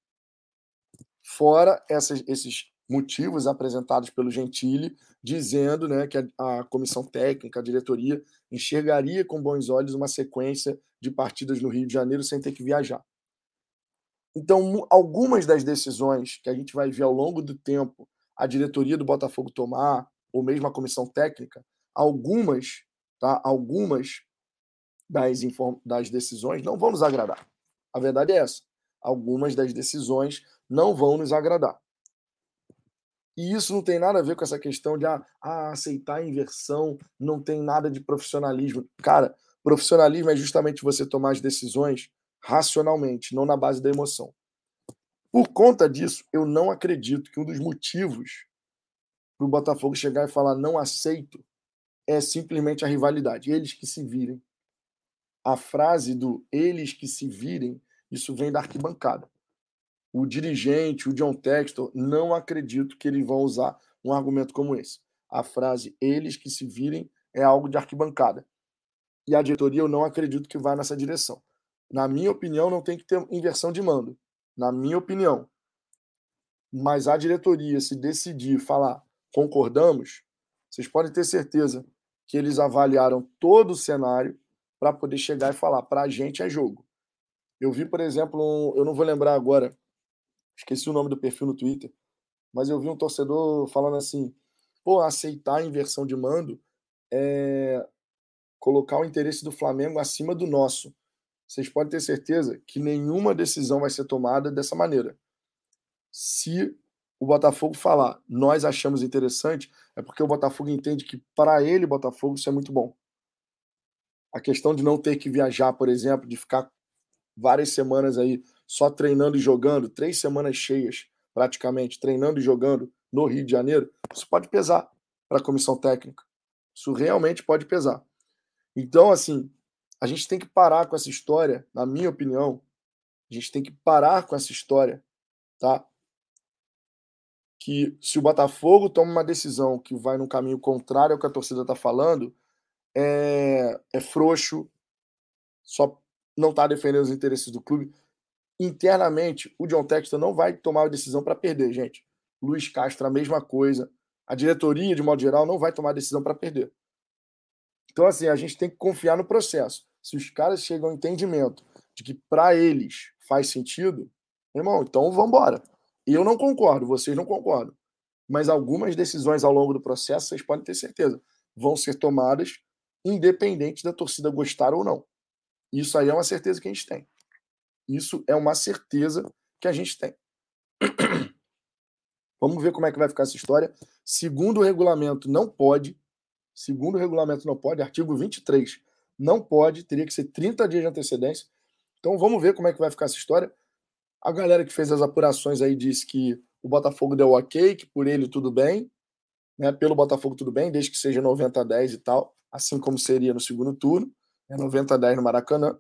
Fora essas, esses motivos apresentados pelo Gentili, dizendo né, que a, a, comissão técnica, a diretoria, enxergaria com bons olhos uma sequência de partidas no Rio de Janeiro sem ter que viajar. Então, algumas das decisões que a gente vai ver ao longo do tempo a diretoria do Botafogo tomar, ou mesmo a comissão técnica, algumas, tá? Algumas das, das decisões não vão nos agradar. A verdade é essa. Algumas das decisões não vão nos agradar. E isso não tem nada a ver com essa questão de ah, ah, aceitar a inversão, não tem nada de profissionalismo. Cara, profissionalismo é justamente você tomar as decisões racionalmente, não na base da emoção. Por conta disso, eu não acredito que um dos motivos para o Botafogo chegar e falar não aceito é simplesmente a rivalidade. Eles que se virem. A frase do eles que se virem, isso vem da arquibancada. O dirigente, o John Textor, não acredito que eles vão usar um argumento como esse. A frase eles que se virem é algo de arquibancada. E a diretoria eu não acredito que vá nessa direção. Na minha opinião, não tem que ter inversão de mando. Na minha opinião. Mas a diretoria, se decidir falar concordamos, vocês podem ter certeza que eles avaliaram todo o cenário para poder chegar e falar: para a gente é jogo. Eu vi, por exemplo, um, eu não vou lembrar agora, esqueci o nome do perfil no Twitter, mas eu vi um torcedor falando assim: pô, aceitar a inversão de mando é colocar o interesse do Flamengo acima do nosso vocês podem ter certeza que nenhuma decisão vai ser tomada dessa maneira. Se o Botafogo falar, nós achamos interessante, é porque o Botafogo entende que para ele, Botafogo, isso é muito bom. A questão de não ter que viajar, por exemplo, de ficar várias semanas aí só treinando e jogando, três semanas cheias praticamente, treinando e jogando no Rio de Janeiro, isso pode pesar para a comissão técnica. Isso realmente pode pesar. Então, assim, a gente tem que parar com essa história, na minha opinião. A gente tem que parar com essa história, tá? Que se o Botafogo toma uma decisão que vai no caminho contrário ao que a torcida está falando, é, é frouxo, só não está defendendo os interesses do clube. Internamente, o John Textor não vai tomar a decisão para perder, gente. Luiz Castro, a mesma coisa. A diretoria, de modo geral, não vai tomar a decisão para perder. Então, assim, a gente tem que confiar no processo. Se os caras chegam ao entendimento de que para eles faz sentido, irmão, então vamos embora. Eu não concordo, vocês não concordam. Mas algumas decisões ao longo do processo, vocês podem ter certeza, vão ser tomadas independente da torcida gostar ou não. Isso aí é uma certeza que a gente tem. Isso é uma certeza que a gente tem. Vamos ver como é que vai ficar essa história. Segundo o regulamento, não pode Segundo o regulamento não pode, artigo 23 Não pode, teria que ser 30 dias de antecedência. Então vamos ver como é que vai ficar essa história. A galera que fez as apurações aí disse que o Botafogo deu ok, que por ele tudo bem, né? Pelo Botafogo tudo bem, desde que seja 90 a 10 e tal, assim como seria no segundo turno, né? 90 a 10 no Maracanã.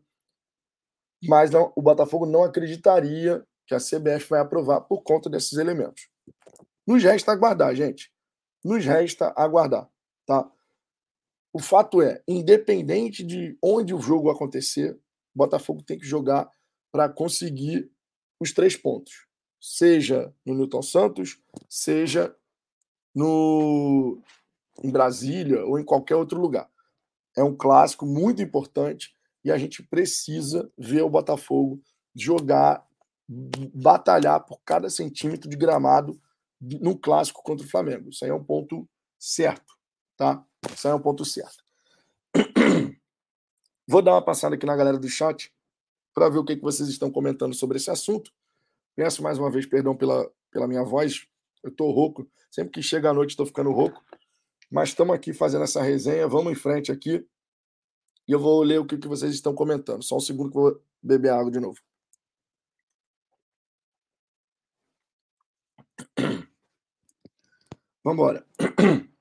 Mas não, o Botafogo não acreditaria que a CBF vai aprovar por conta desses elementos. Nos resta aguardar, gente. Nos resta aguardar, tá? O fato é, independente de onde o jogo acontecer, Botafogo tem que jogar para conseguir os três pontos. Seja no Newton Santos, seja no em Brasília ou em qualquer outro lugar. É um clássico muito importante e a gente precisa ver o Botafogo jogar, batalhar por cada centímetro de gramado no clássico contra o Flamengo. Isso aí é um ponto certo, tá? Isso é um ponto certo. Vou dar uma passada aqui na galera do chat para ver o que, que vocês estão comentando sobre esse assunto. Peço mais uma vez perdão pela, pela minha voz. Eu estou rouco. Sempre que chega a noite, estou ficando rouco. Mas estamos aqui fazendo essa resenha. Vamos em frente aqui. E eu vou ler o que, que vocês estão comentando. Só um segundo que eu vou beber água de novo. Vamos embora.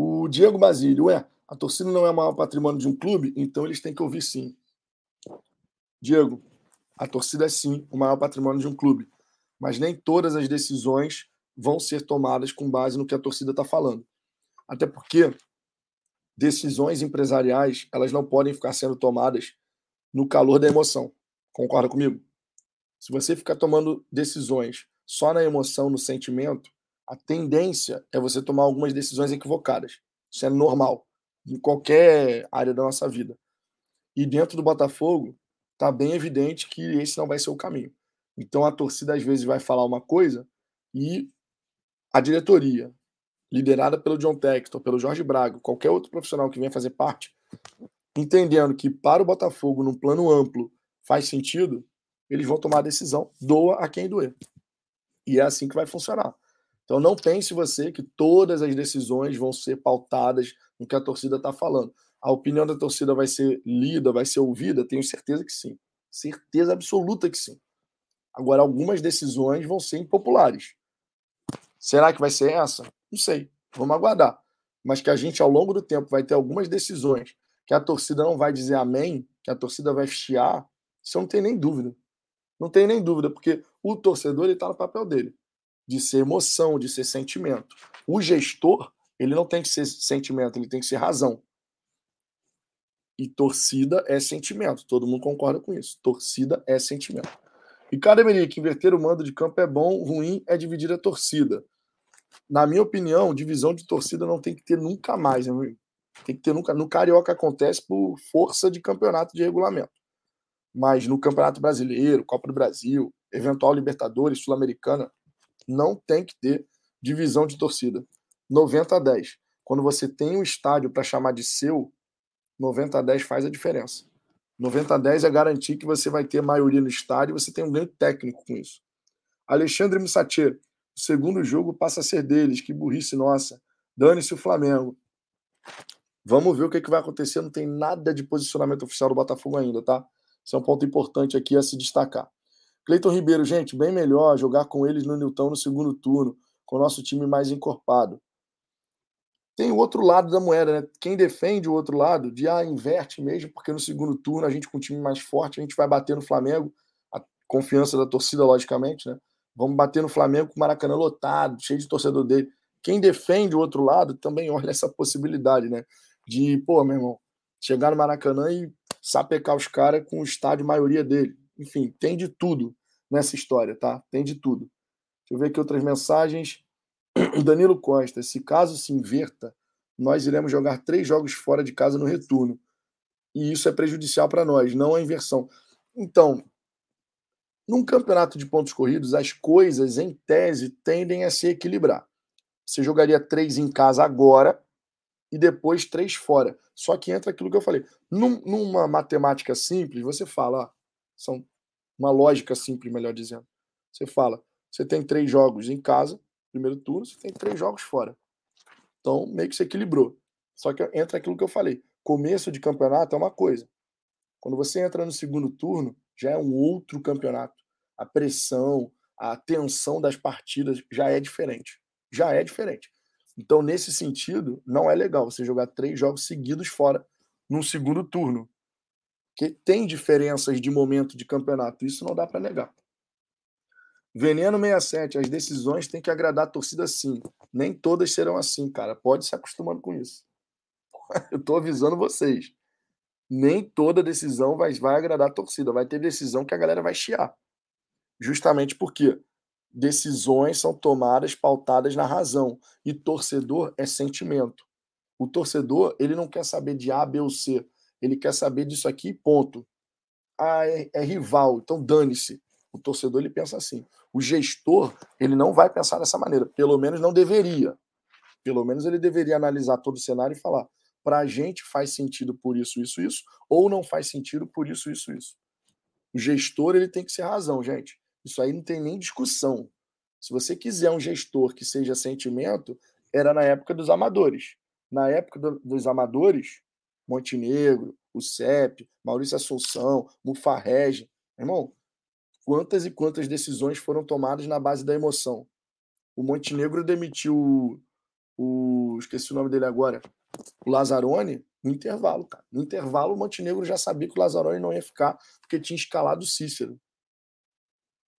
O Diego Basílio, ué, a torcida não é o maior patrimônio de um clube, então eles têm que ouvir sim. Diego, a torcida é sim o maior patrimônio de um clube, mas nem todas as decisões vão ser tomadas com base no que a torcida está falando. Até porque decisões empresariais elas não podem ficar sendo tomadas no calor da emoção. Concorda comigo? Se você ficar tomando decisões só na emoção, no sentimento, a tendência é você tomar algumas decisões equivocadas. Isso é normal em qualquer área da nossa vida. E dentro do Botafogo, está bem evidente que esse não vai ser o caminho. Então a torcida às vezes vai falar uma coisa e a diretoria, liderada pelo John Textor, pelo Jorge Braga, qualquer outro profissional que venha fazer parte, entendendo que para o Botafogo, num plano amplo, faz sentido, eles vão tomar a decisão, doa a quem doer. E é assim que vai funcionar. Então não pense você que todas as decisões vão ser pautadas no que a torcida está falando. A opinião da torcida vai ser lida, vai ser ouvida? Tenho certeza que sim. Certeza absoluta que sim. Agora, algumas decisões vão ser impopulares. Será que vai ser essa? Não sei. Vamos aguardar. Mas que a gente, ao longo do tempo, vai ter algumas decisões que a torcida não vai dizer amém, que a torcida vai chiar, isso eu não tenho nem dúvida. Não tenho nem dúvida, porque o torcedor está no papel dele de ser emoção, de ser sentimento. O gestor, ele não tem que ser sentimento, ele tem que ser razão. E torcida é sentimento. Todo mundo concorda com isso. Torcida é sentimento. Ricardo Emerick, inverter o mando de campo é bom, ruim é dividir a torcida. Na minha opinião, divisão de torcida não tem que ter nunca mais. Né? Tem que ter nunca. No Carioca acontece por força de campeonato de regulamento. Mas no Campeonato Brasileiro, Copa do Brasil, eventual Libertadores, Sul-Americana, não tem que ter divisão de torcida. 90 a 10. Quando você tem um estádio para chamar de seu, 90 a 10 faz a diferença. 90 a 10 é garantir que você vai ter maioria no estádio e você tem um ganho técnico com isso. Alexandre Missatier, o segundo jogo passa a ser deles, que burrice nossa. Dane-se o Flamengo. Vamos ver o que, que vai acontecer. Não tem nada de posicionamento oficial do Botafogo ainda, tá? Isso é um ponto importante aqui a se destacar. Cleiton Ribeiro, gente, bem melhor jogar com eles no Nilton no segundo turno, com o nosso time mais encorpado. Tem o outro lado da moeda, né? Quem defende o outro lado, de ah, inverte mesmo, porque no segundo turno a gente com um time mais forte, a gente vai bater no Flamengo, a confiança da torcida, logicamente, né? Vamos bater no Flamengo com o Maracanã lotado, cheio de torcedor dele. Quem defende o outro lado também olha essa possibilidade, né? De, pô, meu irmão, chegar no Maracanã e sapecar os caras com o estádio maioria dele. Enfim, tem de tudo nessa história, tá? Tem de tudo. Deixa eu ver aqui outras mensagens. Danilo Costa, se caso se inverta, nós iremos jogar três jogos fora de casa no retorno. E isso é prejudicial para nós, não a inversão. Então, num campeonato de pontos corridos, as coisas, em tese, tendem a se equilibrar. Você jogaria três em casa agora e depois três fora. Só que entra aquilo que eu falei. Num, numa matemática simples, você fala, ó, são uma lógica simples, melhor dizendo. Você fala, você tem três jogos em casa, primeiro turno, você tem três jogos fora. Então, meio que se equilibrou. Só que entra aquilo que eu falei. começo de campeonato é uma coisa. Quando você entra no segundo turno, já é um outro campeonato. A pressão, a tensão das partidas já é diferente. Já é diferente. Então, nesse sentido, não é legal você jogar três jogos seguidos fora num segundo turno. Que tem diferenças de momento de campeonato. Isso não dá para negar. Veneno 67, as decisões têm que agradar a torcida sim. Nem todas serão assim, cara. Pode se acostumando com isso. Eu estou avisando vocês. Nem toda decisão vai, vai agradar a torcida. Vai ter decisão que a galera vai chiar. Justamente porque decisões são tomadas pautadas na razão. E torcedor é sentimento. O torcedor, ele não quer saber de A, B ou C. Ele quer saber disso aqui, ponto. Ah, é, é rival, então dane-se. O torcedor, ele pensa assim. O gestor, ele não vai pensar dessa maneira. Pelo menos não deveria. Pelo menos ele deveria analisar todo o cenário e falar: para a gente faz sentido por isso, isso, isso, ou não faz sentido por isso, isso, isso. O gestor ele tem que ser razão, gente. Isso aí não tem nem discussão. Se você quiser um gestor que seja sentimento, era na época dos amadores. Na época do, dos amadores, Montenegro, o CEP, Maurício Assunção, Mufarrege. Irmão, quantas e quantas decisões foram tomadas na base da emoção? O Montenegro demitiu o. o esqueci o nome dele agora o Lazzaroni no intervalo, cara. No intervalo, o Montenegro já sabia que o Lazzaroni não ia ficar, porque tinha escalado o Cícero.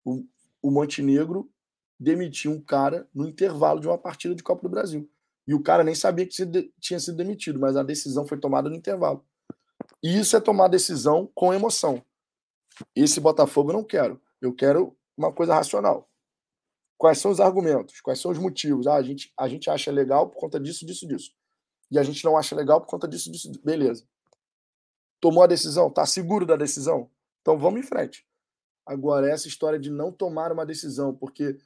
O, o Montenegro demitiu um cara no intervalo de uma partida de Copa do Brasil. E o cara nem sabia que tinha sido demitido, mas a decisão foi tomada no intervalo. E isso é tomar decisão com emoção. Esse Botafogo eu não quero. Eu quero uma coisa racional. Quais são os argumentos? Quais são os motivos? Ah, a gente, a gente acha legal por conta disso, disso, disso e a gente não acha legal por conta disso, disso. Beleza. Tomou a decisão? Tá seguro da decisão? Então vamos em frente. Agora, essa história de não tomar uma decisão, porque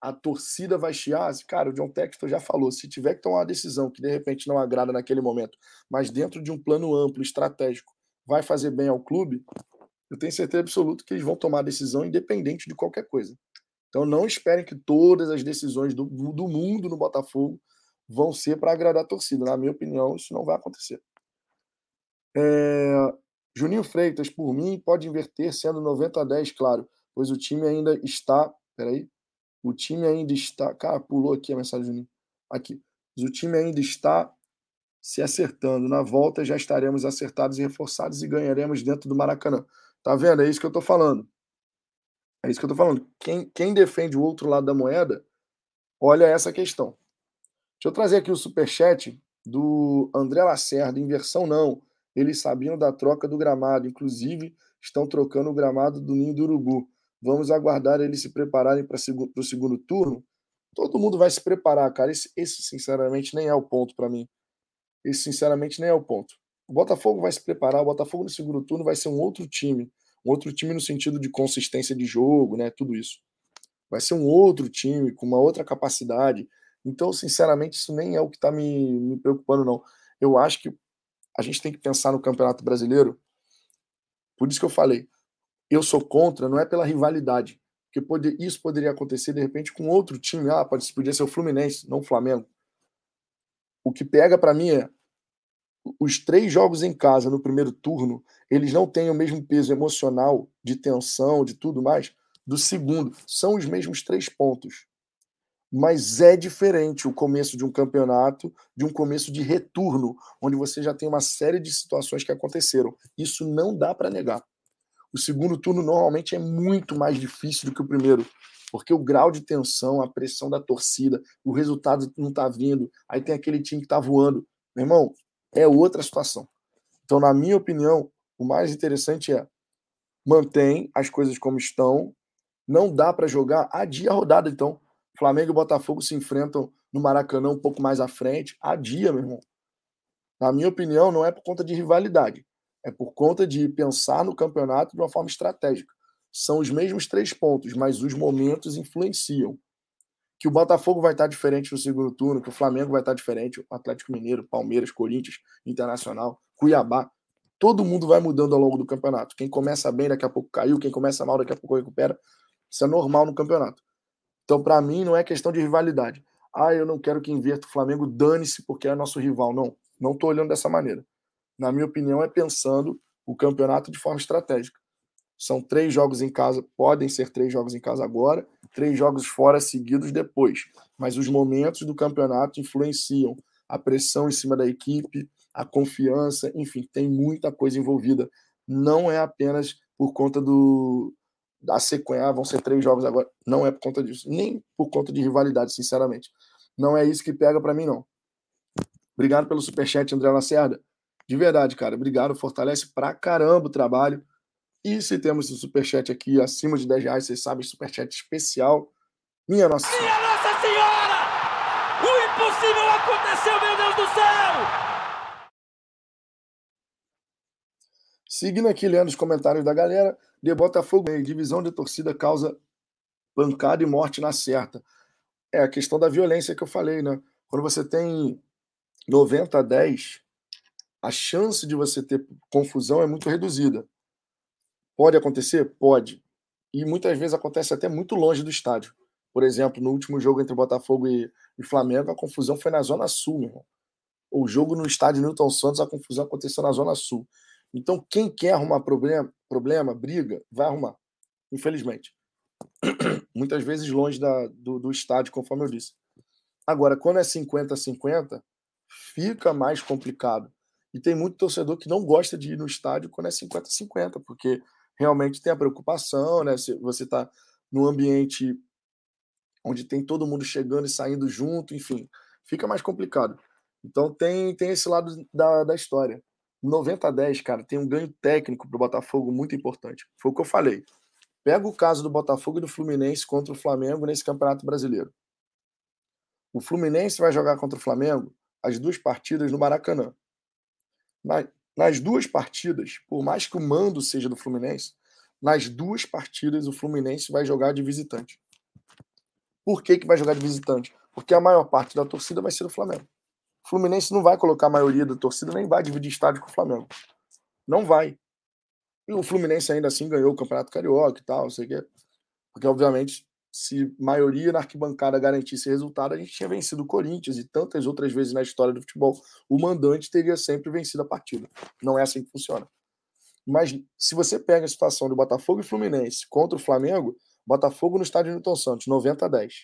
a torcida vai chiar, cara, o John Textor já falou, se tiver que tomar uma decisão que de repente não agrada naquele momento, mas dentro de um plano amplo, estratégico, vai fazer bem ao clube, eu tenho certeza absoluta que eles vão tomar a decisão independente de qualquer coisa. Então não esperem que todas as decisões do, do mundo no Botafogo vão ser para agradar a torcida. Na minha opinião, isso não vai acontecer. É... Juninho Freitas, por mim, pode inverter sendo 90 a 10, claro, pois o time ainda está. Peraí. O time ainda está. Cara, pulou aqui a mensagem, Juninho. Aqui. O time ainda está se acertando. Na volta já estaremos acertados e reforçados e ganharemos dentro do Maracanã. Tá vendo? É isso que eu tô falando. É isso que eu tô falando. Quem, quem defende o outro lado da moeda, olha essa questão. Deixa eu trazer aqui o superchat do André Lacerda. Inversão não. Eles sabiam da troca do gramado. Inclusive, estão trocando o gramado do Ninho do Urubu. Vamos aguardar eles se prepararem para o segundo turno. Todo mundo vai se preparar, cara. Esse, esse sinceramente, nem é o ponto para mim. Esse, sinceramente, nem é o ponto. O Botafogo vai se preparar. O Botafogo no segundo turno vai ser um outro time. Um outro time no sentido de consistência de jogo, né? Tudo isso. Vai ser um outro time com uma outra capacidade então, sinceramente, isso nem é o que está me, me preocupando, não. Eu acho que a gente tem que pensar no Campeonato Brasileiro. Por isso que eu falei, eu sou contra, não é pela rivalidade. Porque pode, isso poderia acontecer, de repente, com outro time. Ah, pode, podia ser o Fluminense, não o Flamengo. O que pega para mim é os três jogos em casa no primeiro turno, eles não têm o mesmo peso emocional, de tensão, de tudo mais, do segundo. São os mesmos três pontos mas é diferente o começo de um campeonato de um começo de retorno, onde você já tem uma série de situações que aconteceram. Isso não dá para negar. O segundo turno normalmente é muito mais difícil do que o primeiro, porque o grau de tensão, a pressão da torcida, o resultado não está vindo, aí tem aquele time que está voando. Meu irmão, é outra situação. Então, na minha opinião, o mais interessante é mantém as coisas como estão, não dá para jogar, adia a rodada, então Flamengo e Botafogo se enfrentam no Maracanã um pouco mais à frente. Há dia, meu irmão. Na minha opinião, não é por conta de rivalidade. É por conta de pensar no campeonato de uma forma estratégica. São os mesmos três pontos, mas os momentos influenciam. Que o Botafogo vai estar diferente no segundo turno, que o Flamengo vai estar diferente, o Atlético Mineiro, Palmeiras, Corinthians, Internacional, Cuiabá. Todo mundo vai mudando ao longo do campeonato. Quem começa bem, daqui a pouco caiu. Quem começa mal, daqui a pouco recupera. Isso é normal no campeonato. Então, para mim, não é questão de rivalidade. Ah, eu não quero que inverta o Flamengo, dane-se porque é nosso rival. Não, não estou olhando dessa maneira. Na minha opinião, é pensando o campeonato de forma estratégica. São três jogos em casa, podem ser três jogos em casa agora, três jogos fora seguidos depois. Mas os momentos do campeonato influenciam a pressão em cima da equipe, a confiança, enfim, tem muita coisa envolvida. Não é apenas por conta do da sequência, ah, vão ser três jogos agora. Não é por conta disso, nem por conta de rivalidade, sinceramente. Não é isso que pega para mim, não. Obrigado pelo superchat, André Lacerda. De verdade, cara. Obrigado. Fortalece pra caramba o trabalho. E se temos o superchat aqui acima de 10 reais, vocês sabem, superchat especial. Minha Nossa Senhora. Minha Nossa Senhora! O impossível aconteceu, meu Deus do céu! Seguindo aqui, lendo os comentários da galera, de Botafogo, divisão de torcida causa pancada e morte na certa. É a questão da violência que eu falei, né? Quando você tem 90 a 10, a chance de você ter confusão é muito reduzida. Pode acontecer? Pode. E muitas vezes acontece até muito longe do estádio. Por exemplo, no último jogo entre Botafogo e, e Flamengo, a confusão foi na Zona Sul, meu irmão. O jogo no estádio Newton Santos, a confusão aconteceu na Zona Sul. Então, quem quer arrumar problema, problema briga, vai arrumar. Infelizmente. Muitas vezes longe da, do, do estádio, conforme eu disse. Agora, quando é 50-50, fica mais complicado. E tem muito torcedor que não gosta de ir no estádio quando é 50-50, porque realmente tem a preocupação, né? Você está num ambiente onde tem todo mundo chegando e saindo junto, enfim, fica mais complicado. Então tem, tem esse lado da, da história. 90 a 10, cara, tem um ganho técnico para o Botafogo muito importante. Foi o que eu falei. Pega o caso do Botafogo e do Fluminense contra o Flamengo nesse Campeonato Brasileiro. O Fluminense vai jogar contra o Flamengo as duas partidas no Maracanã. Nas duas partidas, por mais que o mando seja do Fluminense, nas duas partidas o Fluminense vai jogar de visitante. Por que, que vai jogar de visitante? Porque a maior parte da torcida vai ser do Flamengo. O Fluminense não vai colocar a maioria da torcida, nem vai dividir estádio com o Flamengo. Não vai. E o Fluminense ainda assim ganhou o Campeonato Carioca e tal, não sei o quê. Porque, obviamente, se maioria na arquibancada garantisse resultado, a gente tinha vencido o Corinthians e tantas outras vezes na história do futebol. O mandante teria sempre vencido a partida. Não é assim que funciona. Mas se você pega a situação do Botafogo e Fluminense contra o Flamengo, Botafogo no estádio Newton Santos, 90 a 10.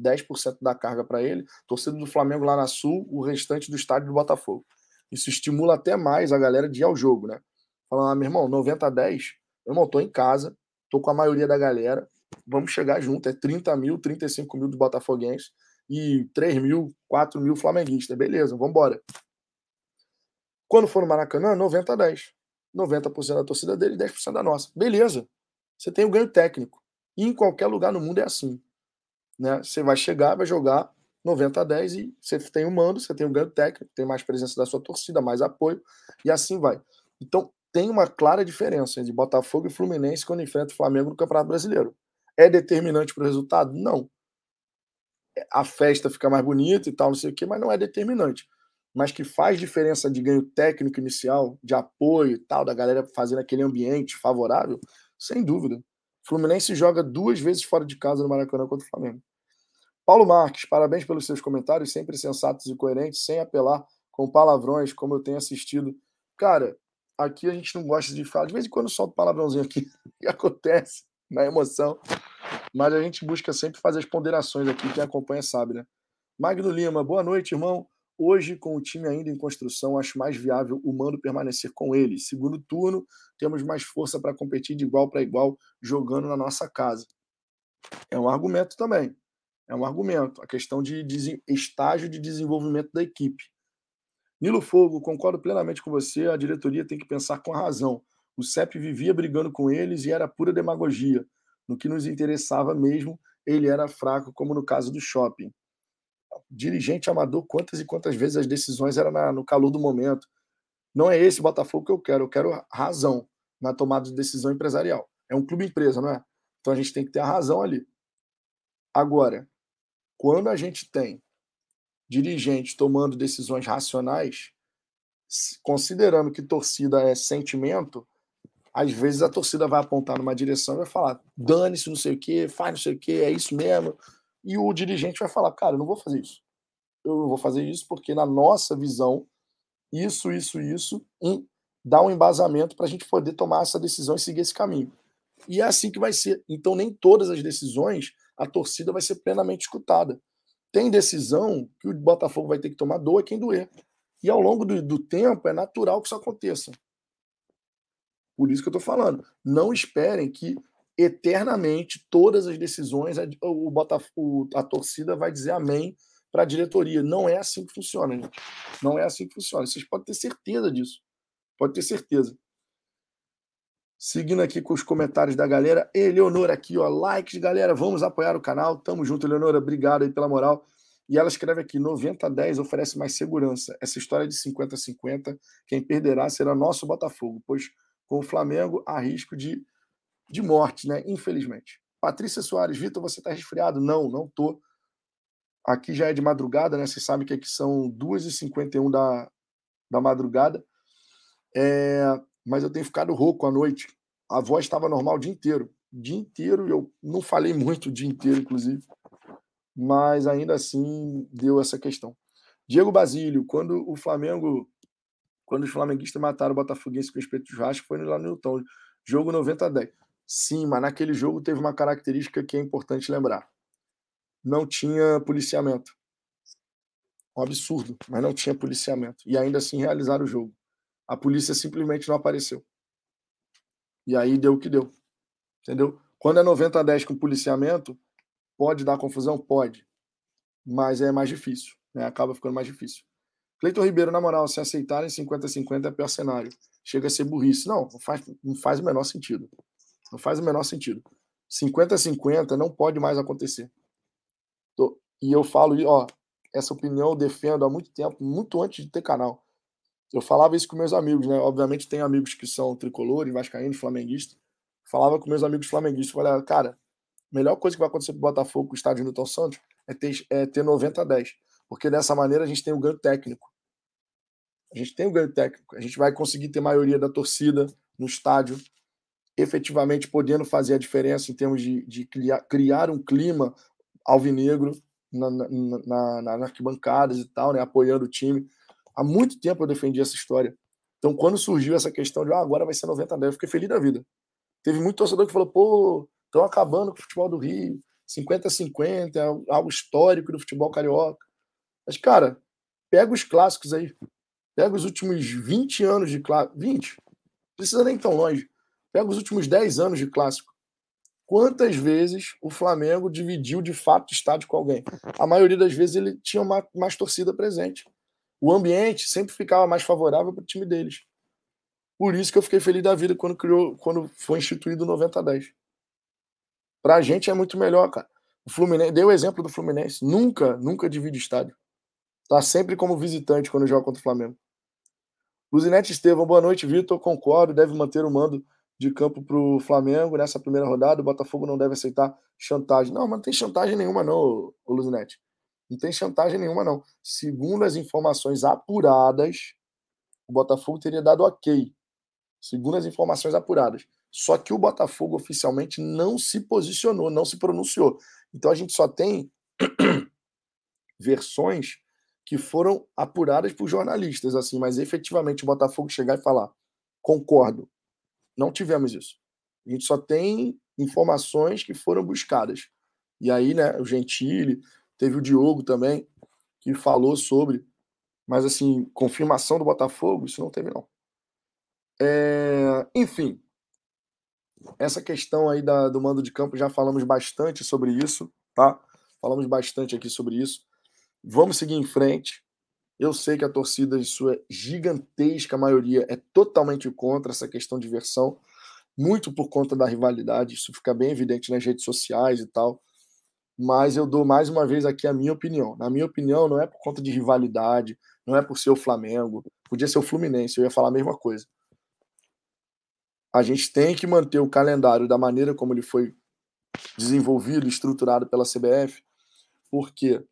10% da carga para ele, torcida do Flamengo lá na Sul, o restante do estádio do Botafogo. Isso estimula até mais a galera de ir ao jogo, né? Falando, ah, meu irmão, 90 a 10, meu irmão, tô em casa, tô com a maioria da galera, vamos chegar junto, é 30 mil, 35 mil do Botafoguenses e 3 mil, 4 mil flamenguistas, beleza, vamos embora. Quando for no Maracanã, 90 a 10. 90% da torcida dele e 10% da nossa. Beleza. Você tem o ganho técnico. E em qualquer lugar no mundo é assim. Né? Você vai chegar, vai jogar 90 a 10 e você tem o mando, você tem o ganho técnico, tem mais presença da sua torcida, mais apoio, e assim vai. Então, tem uma clara diferença entre Botafogo e Fluminense quando enfrenta o Flamengo no Campeonato Brasileiro. É determinante para o resultado? Não. A festa fica mais bonita e tal, não sei o quê, mas não é determinante. Mas que faz diferença de ganho técnico inicial, de apoio e tal, da galera fazendo aquele ambiente favorável, sem dúvida. Fluminense joga duas vezes fora de casa no Maracanã contra o Flamengo. Paulo Marques, parabéns pelos seus comentários, sempre sensatos e coerentes, sem apelar com palavrões, como eu tenho assistido. Cara, aqui a gente não gosta de falar, de vez em quando solta palavrãozinho aqui, que acontece na emoção, mas a gente busca sempre fazer as ponderações aqui, quem acompanha sabe, né? Magno Lima, boa noite, irmão. Hoje, com o time ainda em construção, acho mais viável o mando permanecer com ele. Segundo turno, temos mais força para competir de igual para igual, jogando na nossa casa. É um argumento também. É um argumento. A questão de estágio de desenvolvimento da equipe. Nilo Fogo, concordo plenamente com você. A diretoria tem que pensar com a razão. O CEP vivia brigando com eles e era pura demagogia. No que nos interessava mesmo, ele era fraco, como no caso do shopping. Dirigente amador, quantas e quantas vezes as decisões eram na, no calor do momento. Não é esse Botafogo que eu quero, eu quero razão na tomada de decisão empresarial. É um clube empresa, não é? Então a gente tem que ter a razão ali. Agora, quando a gente tem dirigentes tomando decisões racionais, considerando que torcida é sentimento, às vezes a torcida vai apontar numa direção e vai falar: dane-se, não sei o quê, faz não sei o quê, é isso mesmo. E o dirigente vai falar: cara, eu não vou fazer isso. Eu não vou fazer isso porque, na nossa visão, isso, isso, isso, dá um embasamento para a gente poder tomar essa decisão e seguir esse caminho. E é assim que vai ser. Então, nem todas as decisões a torcida vai ser plenamente escutada. Tem decisão que o Botafogo vai ter que tomar, doa quem doer. E ao longo do, do tempo é natural que isso aconteça. Por isso que eu estou falando. Não esperem que eternamente todas as decisões o Botafogo, a torcida vai dizer amém para a diretoria. Não é assim que funciona, gente. Não é assim que funciona. Vocês podem ter certeza disso. Pode ter certeza. Seguindo aqui com os comentários da galera. Eleonora aqui, ó. Likes, galera. Vamos apoiar o canal. Tamo junto, Eleonora. Obrigado aí pela moral. E ela escreve aqui: 90 a 10 oferece mais segurança. Essa história de 50 a 50, quem perderá será nosso Botafogo, pois com o Flamengo há risco de, de morte, né? Infelizmente. Patrícia Soares, Vitor, você está resfriado? Não, não tô. Aqui já é de madrugada, né? Vocês sabem que aqui são 2h51 da, da madrugada. É, mas eu tenho ficado rouco à noite. A voz estava normal o dia inteiro. O dia inteiro, eu não falei muito o dia inteiro, inclusive. Mas ainda assim deu essa questão. Diego Basílio, quando o Flamengo. Quando os flamenguistas mataram o Botafoguense com respeito ao churrasco, foi lá no Newton. Jogo 90 a 10. Sim, mas naquele jogo teve uma característica que é importante lembrar. Não tinha policiamento. Um absurdo, mas não tinha policiamento. E ainda assim realizaram o jogo. A polícia simplesmente não apareceu. E aí deu o que deu. Entendeu? Quando é 90 a 10 com policiamento, pode dar confusão? Pode. Mas é mais difícil. Né? Acaba ficando mais difícil. Cleiton Ribeiro, na moral, se aceitarem 50-50 é pior cenário. Chega a ser burrice. Não, não faz, não faz o menor sentido. Não faz o menor sentido. 50-50 não pode mais acontecer. E eu falo, ó, essa opinião eu defendo há muito tempo, muito antes de ter canal. Eu falava isso com meus amigos, né? Obviamente tem amigos que são tricolores, vascaínos, flamenguistas. Falava com meus amigos flamenguistas, falava, cara, a melhor coisa que vai acontecer pro Botafogo o estádio Newton Santos é ter, é ter 90 a 10. Porque dessa maneira a gente tem um ganho técnico. A gente tem um ganho técnico. A gente vai conseguir ter maioria da torcida no estádio, efetivamente podendo fazer a diferença em termos de, de criar, criar um clima alvinegro na, na, na, nas arquibancadas e tal, né? Apoiando o time. Há muito tempo eu defendi essa história. Então, quando surgiu essa questão de ah, agora vai ser 90 10, eu fiquei feliz da vida. Teve muito torcedor que falou, pô, estão acabando com o futebol do Rio, 50-50, é algo histórico do futebol carioca. Mas, cara, pega os clássicos aí. Pega os últimos 20 anos de clássico. 20? Não precisa nem tão longe. Pega os últimos 10 anos de clássico. Quantas vezes o Flamengo dividiu de fato estádio com alguém? A maioria das vezes ele tinha uma, mais torcida presente o ambiente sempre ficava mais favorável para o time deles. Por isso que eu fiquei feliz da vida quando criou, quando foi instituído o 90 a 10. Para a gente é muito melhor, cara. O Fluminense, deu o exemplo do Fluminense, nunca, nunca divide estádio. Tá sempre como visitante quando joga contra o Flamengo. Luzinete Estevam, boa noite, Vitor. Concordo, deve manter o mando de campo para o Flamengo nessa primeira rodada. O Botafogo não deve aceitar chantagem. Não, mas não tem chantagem nenhuma, não, Luzinete. Não tem chantagem nenhuma, não. Segundo as informações apuradas, o Botafogo teria dado ok. Segundo as informações apuradas. Só que o Botafogo oficialmente não se posicionou, não se pronunciou. Então a gente só tem versões que foram apuradas por jornalistas, assim, mas efetivamente o Botafogo chegar e falar, concordo. Não tivemos isso. A gente só tem informações que foram buscadas. E aí, né, o Gentili, Teve o Diogo também, que falou sobre. Mas, assim, confirmação do Botafogo, isso não teve, não. É, enfim, essa questão aí da, do mando de campo, já falamos bastante sobre isso, tá? Falamos bastante aqui sobre isso. Vamos seguir em frente. Eu sei que a torcida, em sua gigantesca maioria, é totalmente contra essa questão de versão, muito por conta da rivalidade. Isso fica bem evidente nas redes sociais e tal mas eu dou mais uma vez aqui a minha opinião. Na minha opinião, não é por conta de rivalidade, não é por ser o Flamengo, podia ser o Fluminense, eu ia falar a mesma coisa. A gente tem que manter o calendário da maneira como ele foi desenvolvido, estruturado pela CBF, porque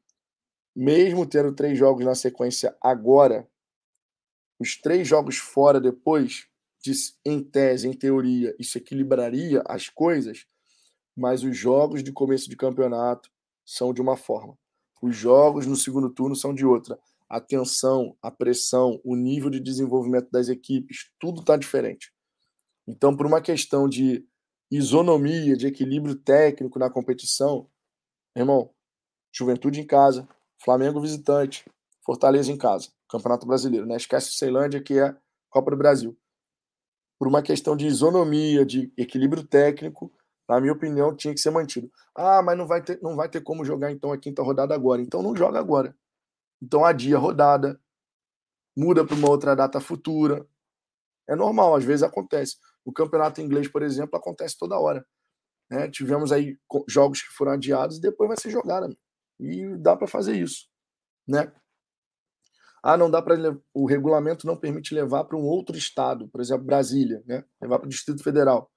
mesmo tendo três jogos na sequência agora, os três jogos fora depois, em tese, em teoria, isso equilibraria as coisas, mas os jogos de começo de campeonato são de uma forma. Os jogos no segundo turno são de outra. a tensão, a pressão, o nível de desenvolvimento das equipes, tudo está diferente. Então, por uma questão de isonomia, de equilíbrio técnico na competição, irmão, Juventude em casa, Flamengo visitante, Fortaleza em casa, Campeonato Brasileiro, né? Esquece o Ceilândia, que é Copa do Brasil. Por uma questão de isonomia, de equilíbrio técnico, na minha opinião, tinha que ser mantido. Ah, mas não vai ter, não vai ter como jogar então a quinta rodada agora. Então não joga agora. Então adia a rodada, muda para uma outra data futura. É normal, às vezes acontece. No campeonato inglês, por exemplo, acontece toda hora. Né? Tivemos aí jogos que foram adiados e depois vai ser jogado. E dá para fazer isso. Né? Ah, não dá para o regulamento não permite levar para um outro estado, por exemplo, Brasília, né? Levar para o Distrito Federal.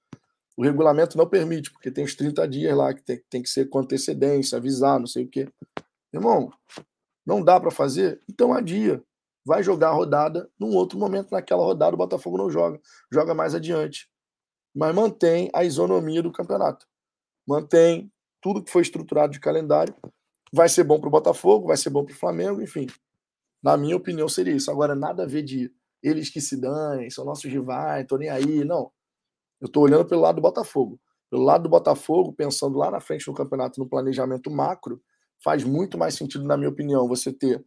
O regulamento não permite, porque tem os 30 dias lá que tem, tem que ser com antecedência, avisar, não sei o quê. Irmão, não dá para fazer? Então adia. Vai jogar a rodada num outro momento. Naquela rodada o Botafogo não joga. Joga mais adiante. Mas mantém a isonomia do campeonato. Mantém tudo que foi estruturado de calendário. Vai ser bom para o Botafogo, vai ser bom para o Flamengo, enfim. Na minha opinião, seria isso. Agora, nada a ver de eles que se danem, são nossos rivais, tô nem aí. Não. Eu estou olhando pelo lado do Botafogo. Pelo lado do Botafogo, pensando lá na frente no campeonato, no planejamento macro, faz muito mais sentido, na minha opinião, você ter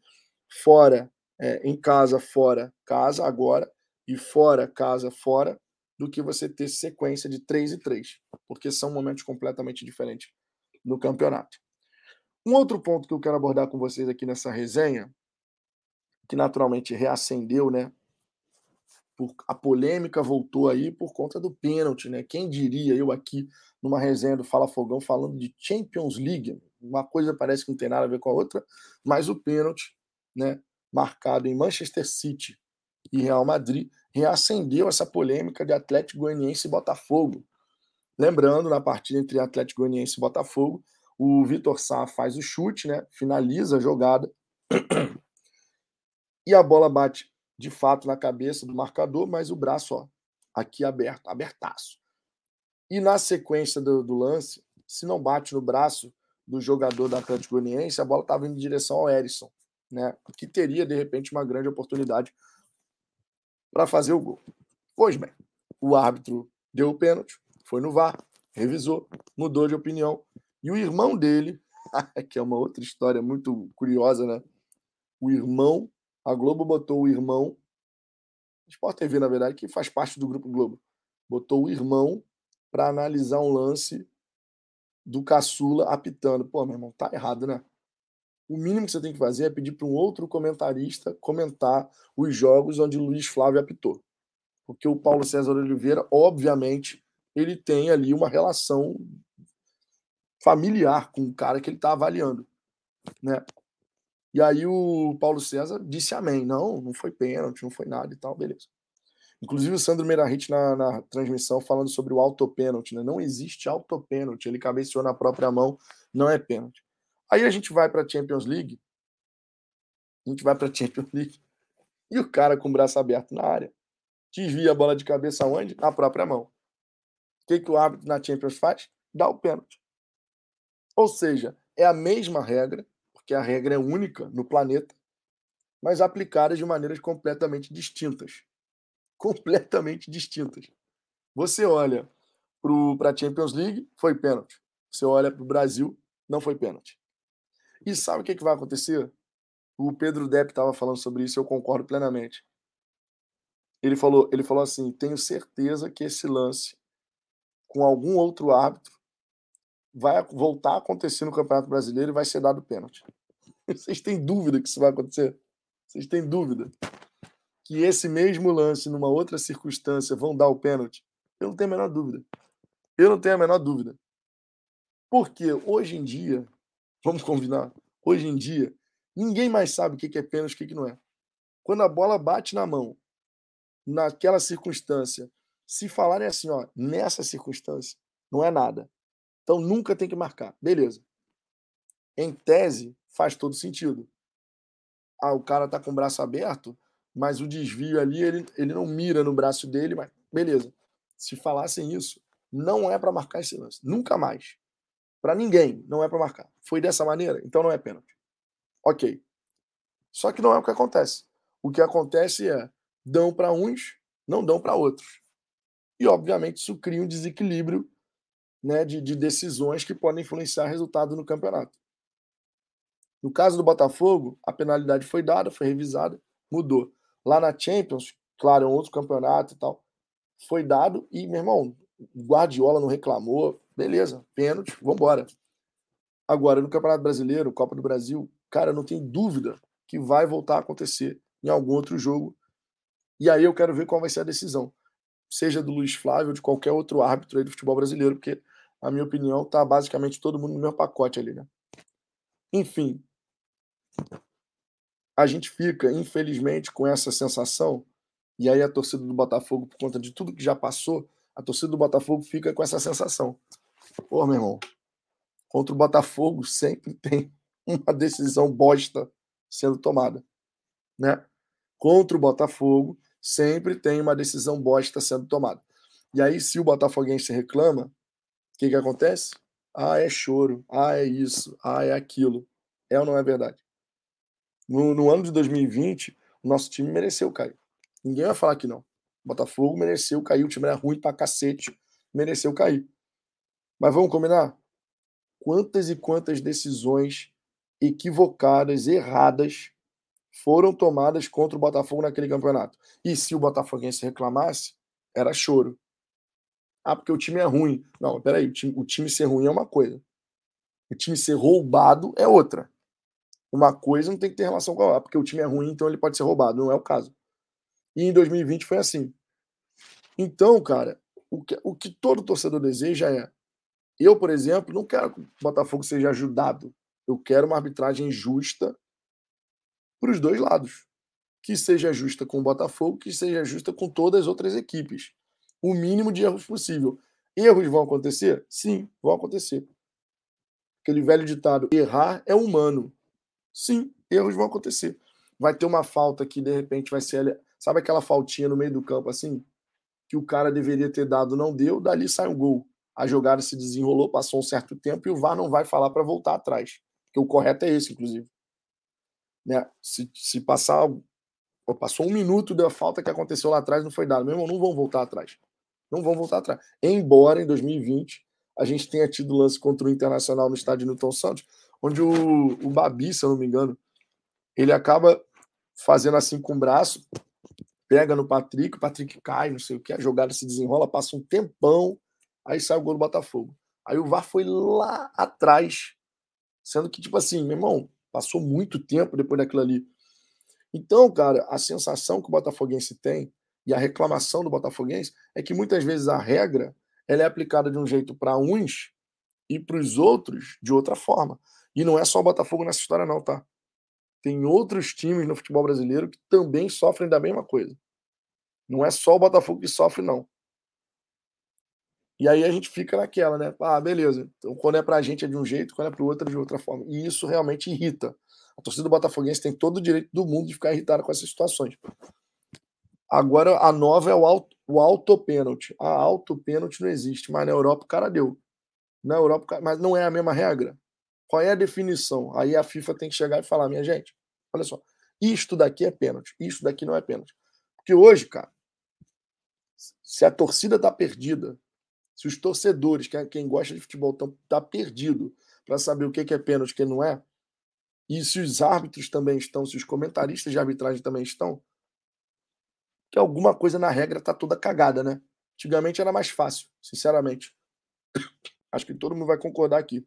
fora, é, em casa, fora, casa, agora, e fora, casa, fora, do que você ter sequência de três e três, porque são momentos completamente diferentes no campeonato. Um outro ponto que eu quero abordar com vocês aqui nessa resenha que naturalmente reacendeu, né? Por, a polêmica voltou aí por conta do pênalti, né? Quem diria eu aqui numa resenha do Fala Fogão falando de Champions League, uma coisa parece que não tem nada a ver com a outra, mas o pênalti, né? Marcado em Manchester City e Real Madrid reacendeu essa polêmica de Atlético Goianiense e Botafogo. Lembrando, na partida entre Atlético Goianiense e Botafogo, o Vitor Sá faz o chute, né? Finaliza a jogada e a bola bate de fato na cabeça do marcador, mas o braço, ó, aqui aberto, abertaço. E na sequência do, do lance, se não bate no braço do jogador da Atlético Goianiense, a bola estava indo em direção ao Erisson, né? Que teria de repente uma grande oportunidade para fazer o gol. Pois bem, o árbitro deu o pênalti, foi no VAR, revisou, mudou de opinião. E o irmão dele, que é uma outra história muito curiosa, né? O irmão a Globo botou o irmão, Sport TV, na verdade, que faz parte do Grupo Globo, botou o irmão para analisar um lance do caçula apitando. Pô, meu irmão, tá errado, né? O mínimo que você tem que fazer é pedir para um outro comentarista comentar os jogos onde o Luiz Flávio apitou. Porque o Paulo César Oliveira, obviamente, ele tem ali uma relação familiar com o cara que ele está avaliando. Né? E aí o Paulo César disse amém. Não, não foi pênalti, não foi nada e tal, beleza. Inclusive o Sandro Meirahit na, na transmissão falando sobre o autopênalti, né? Não existe autopênalti, ele cabeceou na própria mão, não é pênalti. Aí a gente vai para a Champions League, a gente vai para a Champions League, e o cara com o braço aberto na área desvia a bola de cabeça onde? Na própria mão. O que, que o árbitro na Champions faz? Dá o pênalti. Ou seja, é a mesma regra, que a regra é única no planeta, mas aplicada de maneiras completamente distintas. Completamente distintas. Você olha para a Champions League, foi pênalti. Você olha para o Brasil, não foi pênalti. E sabe o que, que vai acontecer? O Pedro Depp estava falando sobre isso, eu concordo plenamente. Ele falou, ele falou assim: tenho certeza que esse lance com algum outro árbitro vai voltar a acontecer no Campeonato Brasileiro e vai ser dado pênalti. Vocês têm dúvida que isso vai acontecer? Vocês têm dúvida que esse mesmo lance, numa outra circunstância, vão dar o pênalti? Eu não tenho a menor dúvida. Eu não tenho a menor dúvida. Porque hoje em dia, vamos combinar, hoje em dia, ninguém mais sabe o que é pênalti e o que não é. Quando a bola bate na mão, naquela circunstância, se falarem assim, ó, nessa circunstância, não é nada. Então nunca tem que marcar. Beleza. Em tese, faz todo sentido. Ah, o cara tá com o braço aberto, mas o desvio ali, ele, ele não mira no braço dele, mas beleza. Se falassem isso, não é para marcar esse lance. Nunca mais. Para ninguém, não é para marcar. Foi dessa maneira, então não é pênalti. Ok. Só que não é o que acontece. O que acontece é dão para uns, não dão para outros. E, obviamente, isso cria um desequilíbrio né, de, de decisões que podem influenciar resultado no campeonato. No caso do Botafogo, a penalidade foi dada, foi revisada, mudou. Lá na Champions, claro, é um outro campeonato e tal, foi dado e, meu irmão, Guardiola não reclamou, beleza, pênalti, vambora. Agora, no Campeonato Brasileiro, Copa do Brasil, cara, não tem dúvida que vai voltar a acontecer em algum outro jogo. E aí eu quero ver qual vai ser a decisão, seja do Luiz Flávio ou de qualquer outro árbitro aí do futebol brasileiro, porque, na minha opinião, tá basicamente todo mundo no meu pacote ali, né? Enfim, a gente fica, infelizmente, com essa sensação, e aí a torcida do Botafogo, por conta de tudo que já passou, a torcida do Botafogo fica com essa sensação. Pô, meu irmão, contra o Botafogo sempre tem uma decisão bosta sendo tomada, né? Contra o Botafogo sempre tem uma decisão bosta sendo tomada. E aí, se o Botafoguense reclama, o que, que acontece? Ah, é choro. Ah, é isso. Ah, é aquilo. É ou não é verdade? No, no ano de 2020, o nosso time mereceu cair. Ninguém vai falar que não. Botafogo mereceu cair, o time era ruim pra cacete, mereceu cair. Mas vamos combinar? Quantas e quantas decisões equivocadas, erradas, foram tomadas contra o Botafogo naquele campeonato? E se o Botafoguense reclamasse, era choro. Ah, porque o time é ruim. Não, peraí, o time, o time ser ruim é uma coisa. O time ser roubado é outra. Uma coisa não tem que ter relação com a outra, porque o time é ruim, então ele pode ser roubado. Não é o caso. E em 2020 foi assim. Então, cara, o que, o que todo torcedor deseja é. Eu, por exemplo, não quero que o Botafogo seja ajudado. Eu quero uma arbitragem justa para os dois lados. Que seja justa com o Botafogo, que seja justa com todas as outras equipes. O mínimo de erros possível. Erros vão acontecer? Sim, vão acontecer. Aquele velho ditado: errar é humano. Sim, erros vão acontecer. Vai ter uma falta que de repente vai ser. Sabe aquela faltinha no meio do campo assim? que o cara deveria ter dado não deu, dali sai um gol. A jogada se desenrolou, passou um certo tempo e o VAR não vai falar para voltar atrás. Porque o correto é esse, inclusive. Né? Se, se passar. Passou um minuto da falta que aconteceu lá atrás, não foi dado. Meu irmão, não vão voltar atrás. Não vão voltar atrás. Embora em 2020 a gente tenha tido lance contra o Internacional no estádio Newton Santos, onde o, o Babi, se eu não me engano, ele acaba fazendo assim com o braço, pega no Patrick, o Patrick cai, não sei o que, a jogada se desenrola, passa um tempão, aí sai o gol do Botafogo. Aí o VAR foi lá atrás, sendo que, tipo assim, meu irmão, passou muito tempo depois daquilo ali. Então, cara, a sensação que o Botafoguense tem e a reclamação do Botafoguense é que muitas vezes a regra ela é aplicada de um jeito para uns e para os outros de outra forma. E não é só o Botafogo nessa história, não, tá? Tem outros times no futebol brasileiro que também sofrem da mesma coisa. Não é só o Botafogo que sofre, não. E aí a gente fica naquela, né? Ah, beleza. Então, quando é pra gente é de um jeito, quando é pro outro é de outra forma. E isso realmente irrita. A torcida do Botafoguense tem todo o direito do mundo de ficar irritada com essas situações. Agora, a nova é o auto, o auto-pênalti. A auto-pênalti não existe, mas na Europa o cara deu. Na Europa, mas não é a mesma regra. Qual é a definição? Aí a FIFA tem que chegar e falar, minha gente, olha só, isto daqui é pênalti, isto daqui não é pênalti. Porque hoje, cara, se a torcida está perdida, se os torcedores, é quem gosta de futebol, estão tá perdido para saber o que é pênalti e o que não é, e se os árbitros também estão, se os comentaristas de arbitragem também estão, que alguma coisa na regra está toda cagada, né? Antigamente era mais fácil, sinceramente. Acho que todo mundo vai concordar aqui.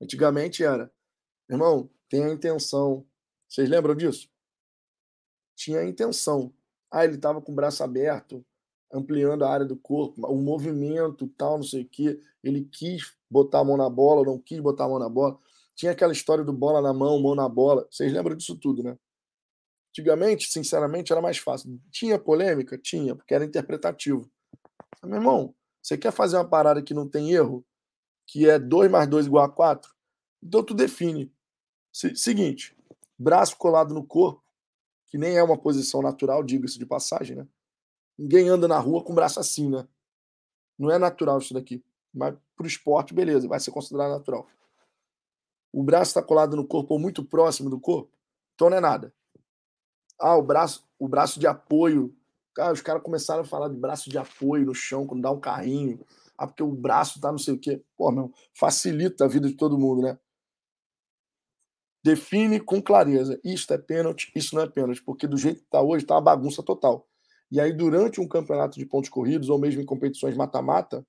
Antigamente era, irmão, tem a intenção. Vocês lembram disso? Tinha a intenção. Ah, ele estava com o braço aberto, ampliando a área do corpo, o movimento, tal, não sei o quê. Ele quis botar a mão na bola, não quis botar a mão na bola. Tinha aquela história do bola na mão, mão na bola. Vocês lembram disso tudo, né? Antigamente, sinceramente, era mais fácil. Tinha polêmica? Tinha, porque era interpretativo. Mas, meu irmão, você quer fazer uma parada que não tem erro? que é 2 mais 2 igual a 4, então tu define. Seguinte, braço colado no corpo, que nem é uma posição natural, diga-se de passagem, né? Ninguém anda na rua com o braço assim, né? Não é natural isso daqui. Mas pro esporte, beleza, vai ser considerado natural. O braço está colado no corpo ou muito próximo do corpo, Então não é nada. Ah, o braço, o braço de apoio. Cara, os caras começaram a falar de braço de apoio no chão quando dá um carrinho. Ah, porque o braço tá não sei o quê. Pô, meu, facilita a vida de todo mundo, né? Define com clareza. Isto é pênalti, isso não é pênalti. Porque do jeito que tá hoje, tá uma bagunça total. E aí, durante um campeonato de pontos corridos, ou mesmo em competições mata-mata,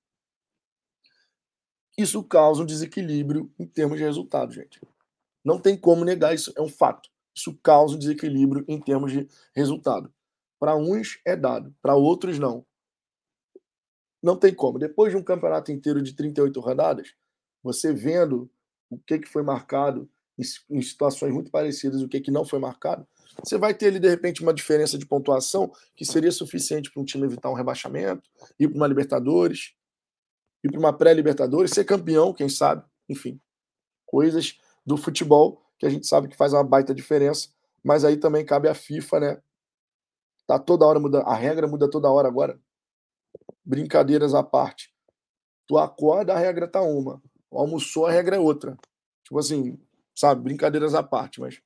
isso causa um desequilíbrio em termos de resultado, gente. Não tem como negar isso, é um fato. Isso causa desequilíbrio em termos de resultado. Para uns é dado, para outros não. Não tem como. Depois de um campeonato inteiro de 38 rodadas, você vendo o que, que foi marcado em situações muito parecidas, o que, que não foi marcado, você vai ter ali, de repente, uma diferença de pontuação que seria suficiente para um time evitar um rebaixamento, ir para uma Libertadores, ir para uma pré-Libertadores, ser campeão, quem sabe, enfim. Coisas do futebol que a gente sabe que faz uma baita diferença, mas aí também cabe à FIFA, né? Tá toda hora mudando, a regra muda toda hora agora. Brincadeiras à parte. Tu acorda, a regra tá uma. Almoçou, a regra é outra. Tipo assim, sabe, brincadeiras à parte, mas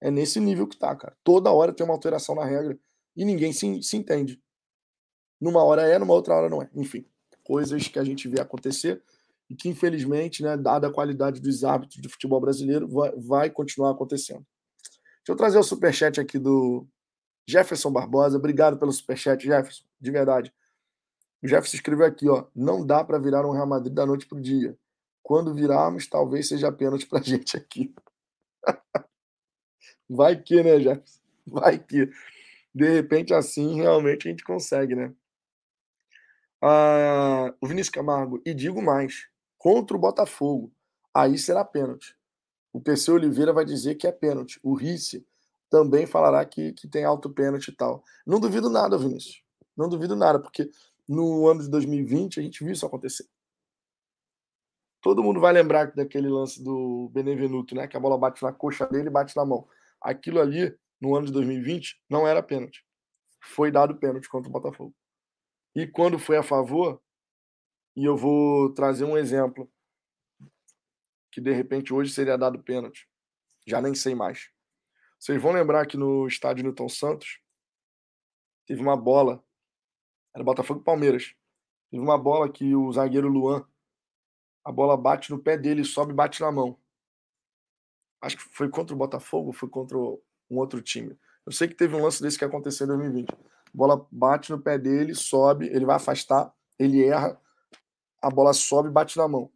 é nesse nível que tá, cara. Toda hora tem uma alteração na regra e ninguém se, se entende. Numa hora é, numa outra hora não é. Enfim, coisas que a gente vê acontecer e que, infelizmente, né, dada a qualidade dos hábitos do futebol brasileiro, vai, vai continuar acontecendo. Deixa eu trazer o superchat aqui do Jefferson Barbosa. Obrigado pelo superchat, Jefferson, de verdade. O Jefferson escreveu aqui, ó, não dá para virar um Real Madrid da noite para o dia. Quando virarmos, talvez seja pênalti para gente aqui. Vai que, né, Jefferson? Vai que. De repente, assim, realmente a gente consegue, né? Ah, o Vinícius Camargo, e digo mais, contra o Botafogo, aí será pênalti. O PC Oliveira vai dizer que é pênalti. O Risse também falará que, que tem alto pênalti e tal. Não duvido nada, Vinícius. Não duvido nada, porque no ano de 2020 a gente viu isso acontecer. Todo mundo vai lembrar daquele lance do Benevenuto, né? Que a bola bate na coxa dele e bate na mão. Aquilo ali, no ano de 2020, não era pênalti. Foi dado pênalti contra o Botafogo. E quando foi a favor, e eu vou trazer um exemplo, que de repente hoje seria dado pênalti. Já nem sei mais. Vocês vão lembrar que no estádio Newton Santos teve uma bola, era Botafogo Palmeiras. Teve uma bola que o zagueiro Luan, a bola bate no pé dele, sobe e bate na mão acho que foi contra o Botafogo, foi contra um outro time. Eu sei que teve um lance desse que aconteceu em 2020. A bola bate no pé dele, sobe, ele vai afastar, ele erra, a bola sobe e bate na mão.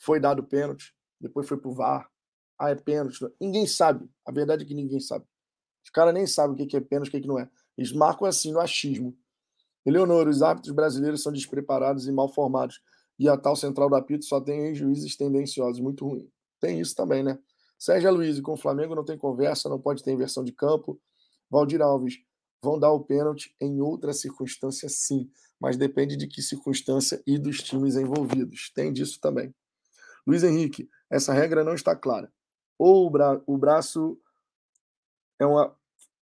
Foi dado pênalti, depois foi pro VAR. Ah, é pênalti. Ninguém sabe. A verdade é que ninguém sabe. Os caras nem sabem o que é pênalti o que não é. Eles marcam assim no achismo. Eleonora, os árbitros brasileiros são despreparados e mal formados. E a tal central da apito só tem juízes tendenciosos. Muito ruim. Tem isso também, né? Sérgio Luiz com o Flamengo não tem conversa, não pode ter inversão de campo. Valdir Alves, vão dar o pênalti em outra circunstância, sim, mas depende de que circunstância e dos times envolvidos. Tem disso também. Luiz Henrique, essa regra não está clara. Ou o, bra o braço é uma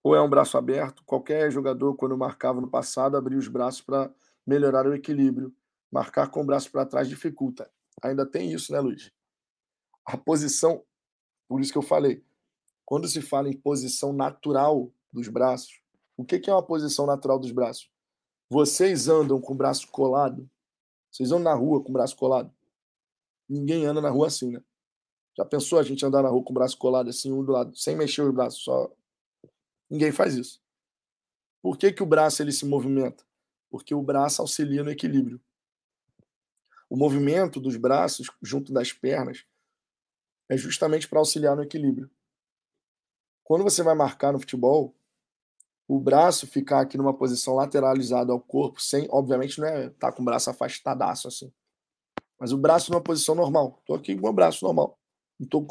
ou é um braço aberto. Qualquer jogador, quando marcava no passado, abria os braços para melhorar o equilíbrio. Marcar com o braço para trás dificulta. Ainda tem isso, né, Luiz? a posição, por isso que eu falei, quando se fala em posição natural dos braços, o que é uma posição natural dos braços? Vocês andam com o braço colado? Vocês andam na rua com o braço colado? Ninguém anda na rua assim, né? Já pensou a gente andar na rua com o braço colado assim, um do lado, sem mexer os braços, só. Ninguém faz isso. Por que, que o braço ele se movimenta? Porque o braço auxilia no equilíbrio. O movimento dos braços junto das pernas é justamente para auxiliar no equilíbrio. Quando você vai marcar no futebol, o braço ficar aqui numa posição lateralizada ao corpo, sem, obviamente, não é tá com o braço afastadaço assim. Mas o braço numa posição normal. Tô aqui com o braço normal. Não, tô,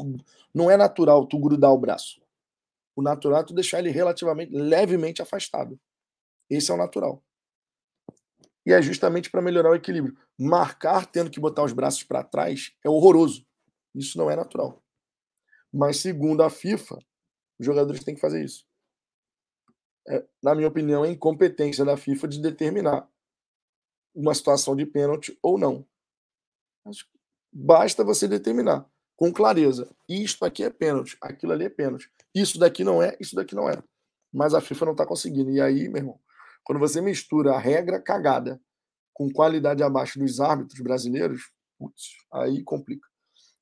não é natural tu grudar o braço. O natural é tu deixar ele relativamente, levemente afastado. Esse é o natural. E é justamente para melhorar o equilíbrio. Marcar tendo que botar os braços para trás é horroroso. Isso não é natural. Mas, segundo a FIFA, os jogadores têm que fazer isso. É, na minha opinião, é incompetência da FIFA de determinar uma situação de pênalti ou não. Basta você determinar. com clareza. Isto aqui é pênalti, aquilo ali é pênalti. Isso daqui não é, isso daqui não é. Mas a FIFA não está conseguindo. E aí, meu irmão, quando você mistura a regra cagada com qualidade abaixo dos árbitros brasileiros, putz, aí complica.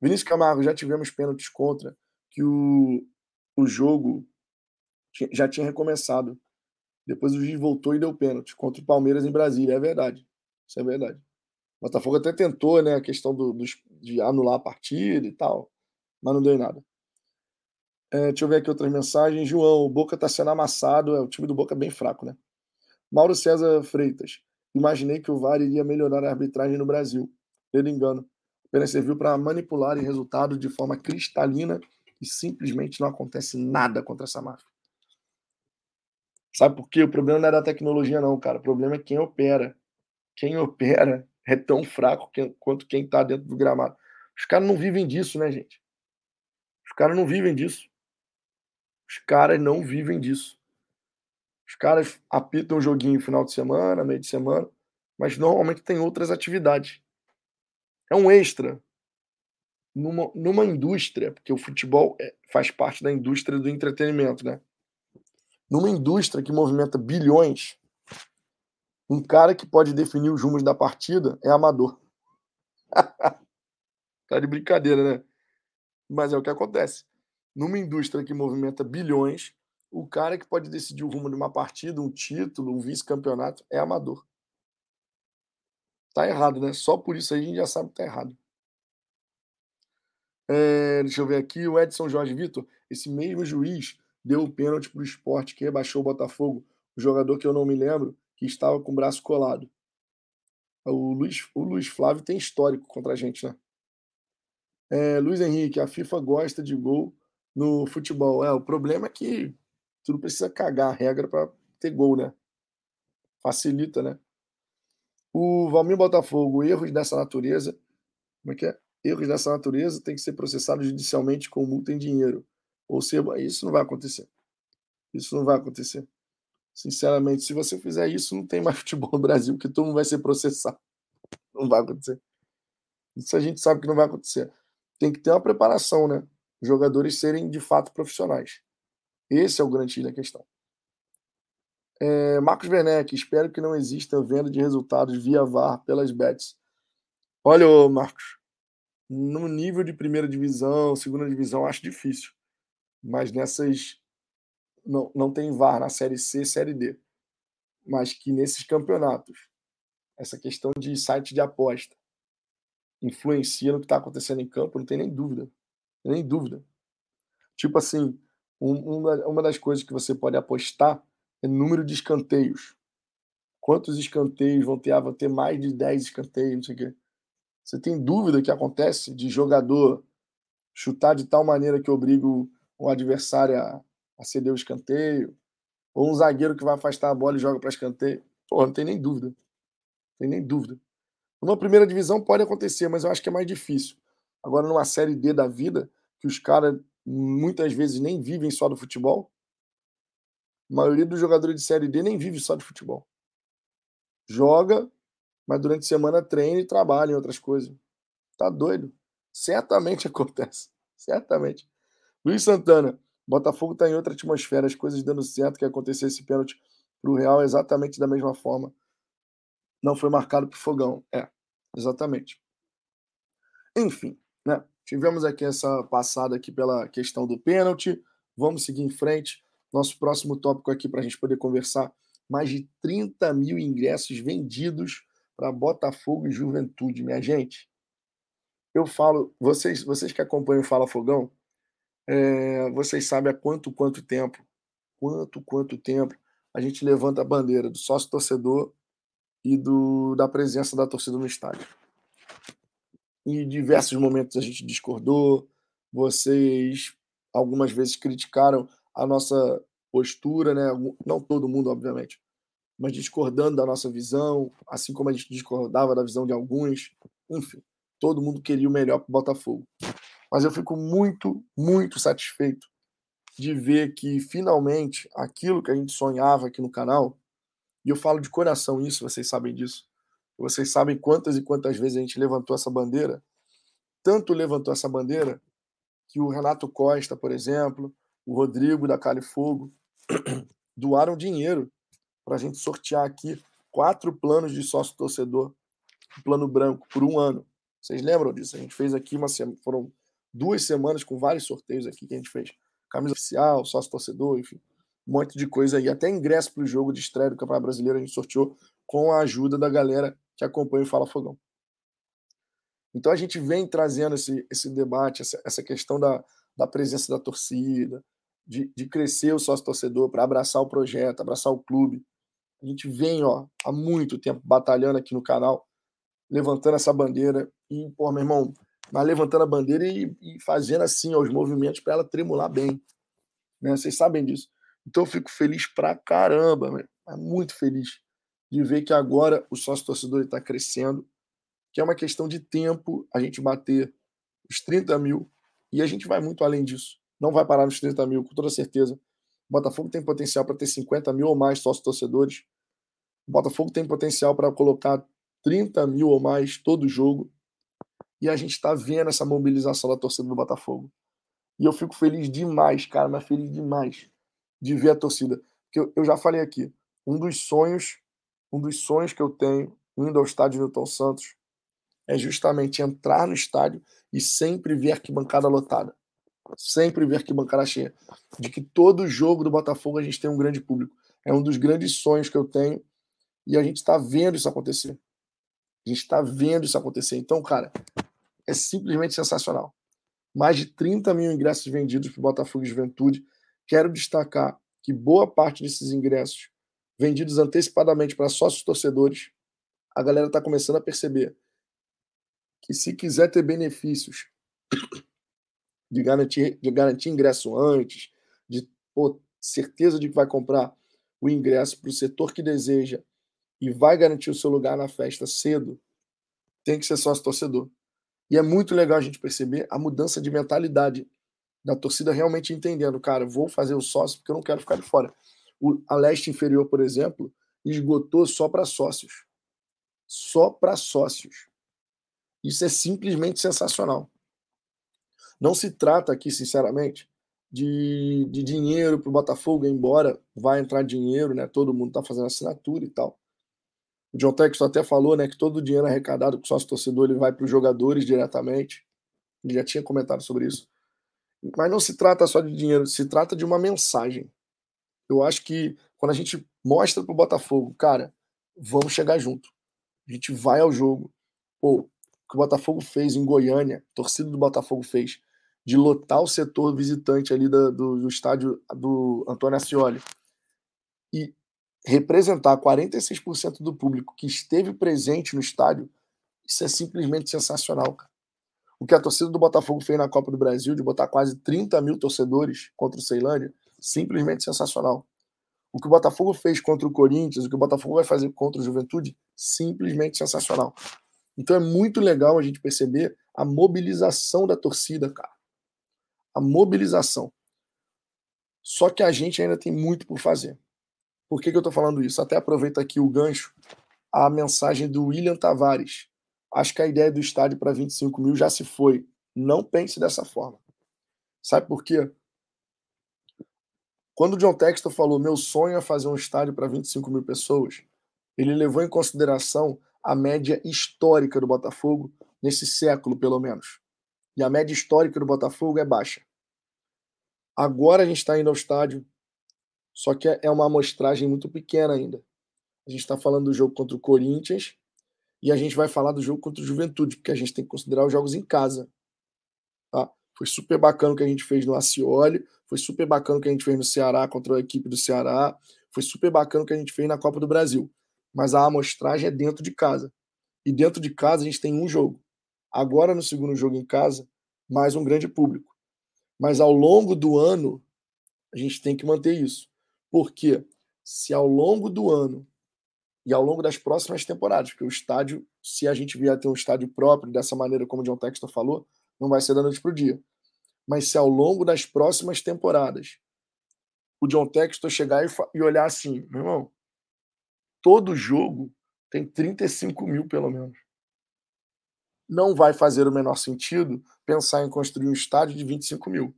Vinícius Camargo, já tivemos pênaltis contra, que o, o jogo já tinha recomeçado. Depois o juiz voltou e deu pênalti contra o Palmeiras em Brasília. É verdade. Isso é verdade. O Botafogo até tentou, né, a questão do, do, de anular a partida e tal, mas não deu em nada. É, deixa eu ver aqui outras mensagens. João, o Boca está sendo amassado. É, o time do Boca é bem fraco, né? Mauro César Freitas. Imaginei que o VAR iria melhorar a arbitragem no Brasil. Pelo engano. Apenas serviu para manipular resultados de forma cristalina e simplesmente não acontece nada contra essa máfia. Sabe por quê? O problema não é da tecnologia, não, cara. O problema é quem opera. Quem opera é tão fraco quanto quem está dentro do gramado. Os caras não vivem disso, né, gente? Os caras não vivem disso. Os caras não vivem disso. Os caras apitam um joguinho final de semana, meio de semana, mas normalmente tem outras atividades. É um extra numa, numa indústria, porque o futebol é, faz parte da indústria do entretenimento, né? Numa indústria que movimenta bilhões, um cara que pode definir os rumos da partida é amador. tá de brincadeira, né? Mas é o que acontece. Numa indústria que movimenta bilhões, o cara que pode decidir o rumo de uma partida, um título, um vice-campeonato, é amador. Tá errado, né? Só por isso aí a gente já sabe que tá errado. É, deixa eu ver aqui, o Edson Jorge Vitor, esse mesmo juiz deu o pênalti para o esporte que rebaixou o Botafogo, o jogador que eu não me lembro, que estava com o braço colado. O Luiz, o Luiz Flávio tem histórico contra a gente, né? É, Luiz Henrique, a FIFA gosta de gol no futebol. É, o problema é que tu não precisa cagar a regra para ter gol, né? Facilita, né? O Valmir Botafogo, erros dessa natureza. Como é que é? Erros dessa natureza têm que ser processados judicialmente com multa em dinheiro. Ou seja, isso não vai acontecer. Isso não vai acontecer. Sinceramente, se você fizer isso, não tem mais futebol no Brasil, porque todo mundo vai ser processado. Não vai acontecer. Isso a gente sabe que não vai acontecer. Tem que ter uma preparação, né? Jogadores serem de fato profissionais. Esse é o grande da questão. É, Marcos Werneck, espero que não exista venda de resultados via VAR pelas bets. Olha, Marcos, no nível de primeira divisão, segunda divisão, acho difícil. Mas nessas. Não, não tem VAR na Série C, Série D. Mas que nesses campeonatos, essa questão de site de aposta influencia no que está acontecendo em campo, não tem nem dúvida. Nem dúvida. Tipo assim, uma, uma das coisas que você pode apostar é número de escanteios. Quantos escanteios vão ter? Ah, vão ter mais de 10 escanteios, não sei o quê. Você tem dúvida que acontece de jogador chutar de tal maneira que obriga o, o adversário a ceder o escanteio? Ou um zagueiro que vai afastar a bola e joga para escanteio? Pô, não tem nem dúvida. Não tem nem dúvida. Numa primeira divisão pode acontecer, mas eu acho que é mais difícil. Agora, numa série D da vida, que os caras muitas vezes nem vivem só do futebol. A maioria dos jogadores de Série D nem vive só de futebol. Joga, mas durante a semana treina e trabalha em outras coisas. Tá doido? Certamente acontece. Certamente. Luiz Santana, Botafogo está em outra atmosfera, as coisas dando certo, que acontecer esse pênalti para o Real exatamente da mesma forma. Não foi marcado para o Fogão. É, exatamente. Enfim, né? Tivemos aqui essa passada aqui pela questão do pênalti. Vamos seguir em frente. Nosso próximo tópico aqui para a gente poder conversar. Mais de 30 mil ingressos vendidos para Botafogo e Juventude, minha gente. Eu falo, vocês, vocês que acompanham o Fala Fogão, é, vocês sabem há quanto, quanto tempo, quanto, quanto tempo a gente levanta a bandeira do sócio torcedor e do, da presença da torcida no estádio em diversos momentos a gente discordou, vocês algumas vezes criticaram a nossa postura, né? Não todo mundo, obviamente, mas discordando da nossa visão, assim como a gente discordava da visão de alguns. Enfim, todo mundo queria o melhor para o Botafogo. Mas eu fico muito, muito satisfeito de ver que finalmente aquilo que a gente sonhava aqui no canal, e eu falo de coração isso, vocês sabem disso, vocês sabem quantas e quantas vezes a gente levantou essa bandeira. tanto levantou essa bandeira que o Renato Costa, por exemplo, o Rodrigo da Cali Fogo, doaram dinheiro para a gente sortear aqui quatro planos de sócio torcedor, plano branco, por um ano. Vocês lembram disso? A gente fez aqui uma semana, foram duas semanas com vários sorteios aqui que a gente fez. Camisa oficial, sócio torcedor, enfim, um monte de coisa aí. Até ingresso para o jogo de estreia do Campeonato Brasileiro a gente sorteou com a ajuda da galera que acompanha o Fala Fogão. Então a gente vem trazendo esse, esse debate, essa, essa questão da, da presença da torcida, de, de crescer o sócio-torcedor para abraçar o projeto, abraçar o clube. A gente vem ó, há muito tempo batalhando aqui no canal, levantando essa bandeira e, pô, meu irmão, mas levantando a bandeira e, e fazendo assim os movimentos para ela tremular bem. Né? Vocês sabem disso. Então eu fico feliz pra caramba, né? muito feliz de ver que agora o sócio-torcedor está crescendo, que é uma questão de tempo a gente bater os 30 mil e a gente vai muito além disso. Não vai parar nos 30 mil, com toda certeza. O Botafogo tem potencial para ter 50 mil ou mais sócios torcedores. O Botafogo tem potencial para colocar 30 mil ou mais todo jogo. E a gente está vendo essa mobilização da torcida do Botafogo. E eu fico feliz demais, cara, mas feliz demais de ver a torcida. Porque eu, eu já falei aqui, um dos sonhos, um dos sonhos que eu tenho indo ao estádio Newton Santos é justamente entrar no estádio e sempre ver arquibancada lotada. Sempre ver arquibancada cheia. De que todo jogo do Botafogo a gente tem um grande público. É um dos grandes sonhos que eu tenho e a gente está vendo isso acontecer. A gente está vendo isso acontecer. Então, cara, é simplesmente sensacional. Mais de 30 mil ingressos vendidos para o Botafogo e Juventude. Quero destacar que boa parte desses ingressos vendidos antecipadamente para sócios torcedores, a galera está começando a perceber que se quiser ter benefícios de garantir, de garantir ingresso antes, de pô, certeza de que vai comprar o ingresso para o setor que deseja e vai garantir o seu lugar na festa cedo, tem que ser sócio torcedor. E é muito legal a gente perceber a mudança de mentalidade da torcida realmente entendendo, cara, vou fazer o sócio porque eu não quero ficar de fora. O, a leste inferior, por exemplo, esgotou só para sócios. Só para sócios. Isso é simplesmente sensacional. Não se trata aqui, sinceramente, de, de dinheiro para o Botafogo, embora vai entrar dinheiro, né? Todo mundo está fazendo assinatura e tal. O John Texton até falou né, que todo o dinheiro arrecadado com o sócio torcedor ele vai para os jogadores diretamente. Ele já tinha comentado sobre isso. Mas não se trata só de dinheiro, se trata de uma mensagem. Eu acho que quando a gente mostra para o Botafogo, cara, vamos chegar junto. A gente vai ao jogo. Pô, que o Botafogo fez em Goiânia, a torcida do Botafogo fez, de lotar o setor visitante ali do, do, do estádio do Antônio Ascioli e representar 46% do público que esteve presente no estádio, isso é simplesmente sensacional, cara. O que a torcida do Botafogo fez na Copa do Brasil, de botar quase 30 mil torcedores contra o Ceilândia, simplesmente sensacional. O que o Botafogo fez contra o Corinthians, o que o Botafogo vai fazer contra o Juventude, simplesmente sensacional. Então é muito legal a gente perceber a mobilização da torcida, cara. A mobilização. Só que a gente ainda tem muito por fazer. Por que, que eu estou falando isso? Até aproveito aqui o gancho, a mensagem do William Tavares. Acho que a ideia do estádio para 25 mil já se foi. Não pense dessa forma. Sabe por quê? Quando o John Textor falou meu sonho é fazer um estádio para 25 mil pessoas, ele levou em consideração a média histórica do Botafogo, nesse século pelo menos. E a média histórica do Botafogo é baixa. Agora a gente está indo ao estádio, só que é uma amostragem muito pequena ainda. A gente está falando do jogo contra o Corinthians e a gente vai falar do jogo contra o Juventude, porque a gente tem que considerar os jogos em casa. Tá? Foi super bacana o que a gente fez no Acioli, foi super bacana o que a gente fez no Ceará contra a equipe do Ceará, foi super bacana o que a gente fez na Copa do Brasil mas a amostragem é dentro de casa. E dentro de casa a gente tem um jogo. Agora, no segundo jogo em casa, mais um grande público. Mas ao longo do ano, a gente tem que manter isso. Porque se ao longo do ano e ao longo das próximas temporadas, porque o estádio, se a gente vier a ter um estádio próprio, dessa maneira como o John Textor falou, não vai ser da noite para o dia. Mas se ao longo das próximas temporadas o John Textor chegar e olhar assim, meu irmão, todo jogo tem 35 mil, pelo menos. não vai fazer o menor sentido pensar em construir um estádio de 25 mil.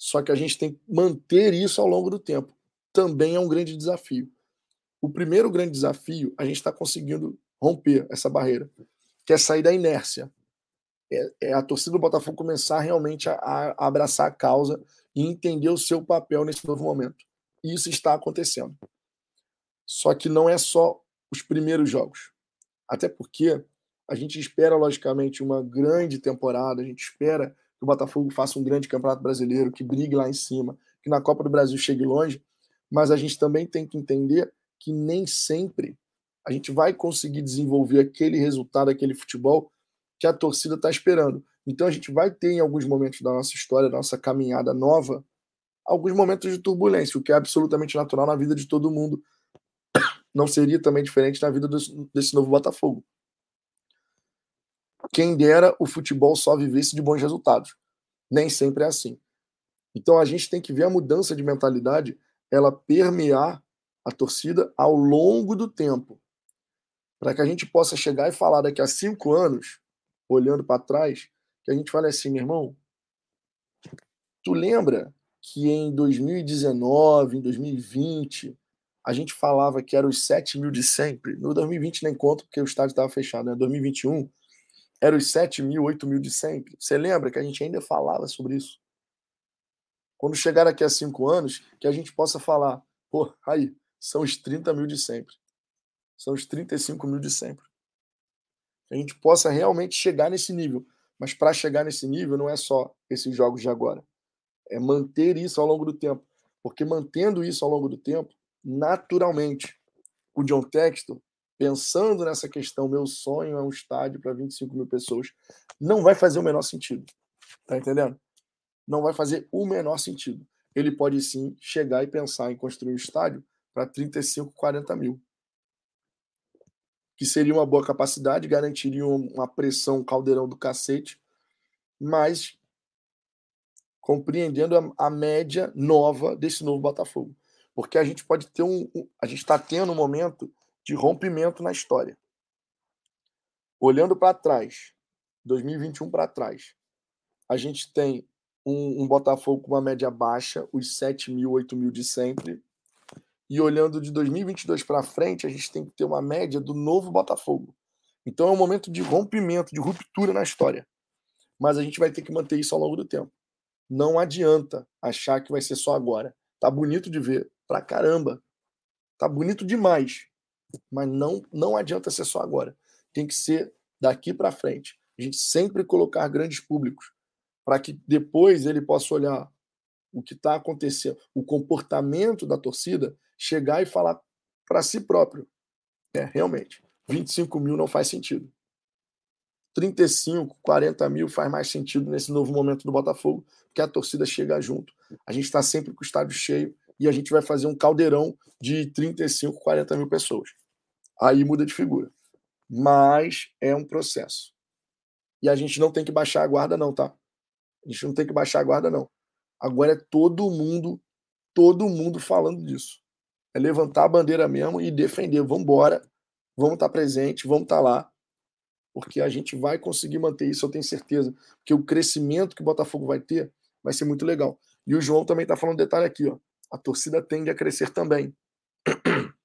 Só que a gente tem que manter isso ao longo do tempo. Também é um grande desafio. O primeiro grande desafio, a gente está conseguindo romper essa barreira, que é sair da inércia. É, é a torcida do Botafogo começar realmente a, a abraçar a causa e entender o seu papel nesse novo momento. E isso está acontecendo. Só que não é só os primeiros jogos. Até porque a gente espera, logicamente, uma grande temporada, a gente espera que o Botafogo faça um grande campeonato brasileiro, que brigue lá em cima, que na Copa do Brasil chegue longe, mas a gente também tem que entender que nem sempre a gente vai conseguir desenvolver aquele resultado, aquele futebol que a torcida está esperando. Então a gente vai ter em alguns momentos da nossa história, da nossa caminhada nova, alguns momentos de turbulência, o que é absolutamente natural na vida de todo mundo. Não seria também diferente na vida desse novo Botafogo. Quem dera o futebol só vivesse de bons resultados. Nem sempre é assim. Então a gente tem que ver a mudança de mentalidade, ela permear a torcida ao longo do tempo. Para que a gente possa chegar e falar daqui a cinco anos, olhando para trás, que a gente fale assim, meu irmão, tu lembra que em 2019, em 2020, a gente falava que eram os 7 mil de sempre. No 2020 nem conto, porque o estádio estava fechado. Né? 2021 eram os 7 mil, 8 mil de sempre. Você lembra que a gente ainda falava sobre isso? Quando chegar daqui a cinco anos, que a gente possa falar, pô, aí, são os 30 mil de sempre. São os 35 mil de sempre. Que a gente possa realmente chegar nesse nível. Mas para chegar nesse nível não é só esses jogos de agora. É manter isso ao longo do tempo. Porque mantendo isso ao longo do tempo, naturalmente, o John Textor pensando nessa questão, meu sonho é um estádio para 25 mil pessoas, não vai fazer o menor sentido. Tá entendendo? Não vai fazer o menor sentido. Ele pode sim chegar e pensar em construir um estádio para 35, 40 mil. Que seria uma boa capacidade, garantiria uma pressão, um caldeirão do cacete, mas compreendendo a, a média nova desse novo Botafogo. Porque a gente pode ter um. A gente está tendo um momento de rompimento na história. Olhando para trás, 2021 para trás, a gente tem um, um, Botafogo com uma média baixa, os 7 mil, 8 mil de sempre. E olhando de 2022 para frente, a gente tem que ter uma média do novo Botafogo. Então é um momento de rompimento, de ruptura na história. Mas a gente vai ter que manter isso ao longo do tempo. Não adianta achar que vai ser só agora. Tá bonito de ver, pra caramba. Tá bonito demais mas não, não adianta ser só agora. Tem que ser daqui para frente. A gente sempre colocar grandes públicos para que depois ele possa olhar o que está acontecendo, o comportamento da torcida, chegar e falar para si próprio. É, realmente, 25 mil não faz sentido. 35, 40 mil faz mais sentido nesse novo momento do Botafogo, porque a torcida chega junto. A gente está sempre com o estádio cheio e a gente vai fazer um caldeirão de 35, 40 mil pessoas. Aí muda de figura. Mas é um processo. E a gente não tem que baixar a guarda, não, tá? A gente não tem que baixar a guarda, não. Agora é todo mundo, todo mundo falando disso. É levantar a bandeira mesmo e defender. Vamos embora, vamos estar presente, vamos estar tá lá, porque a gente vai conseguir manter isso, eu tenho certeza. Porque o crescimento que o Botafogo vai ter vai ser muito legal. E o João também está falando um detalhe aqui, ó a torcida tende a crescer também.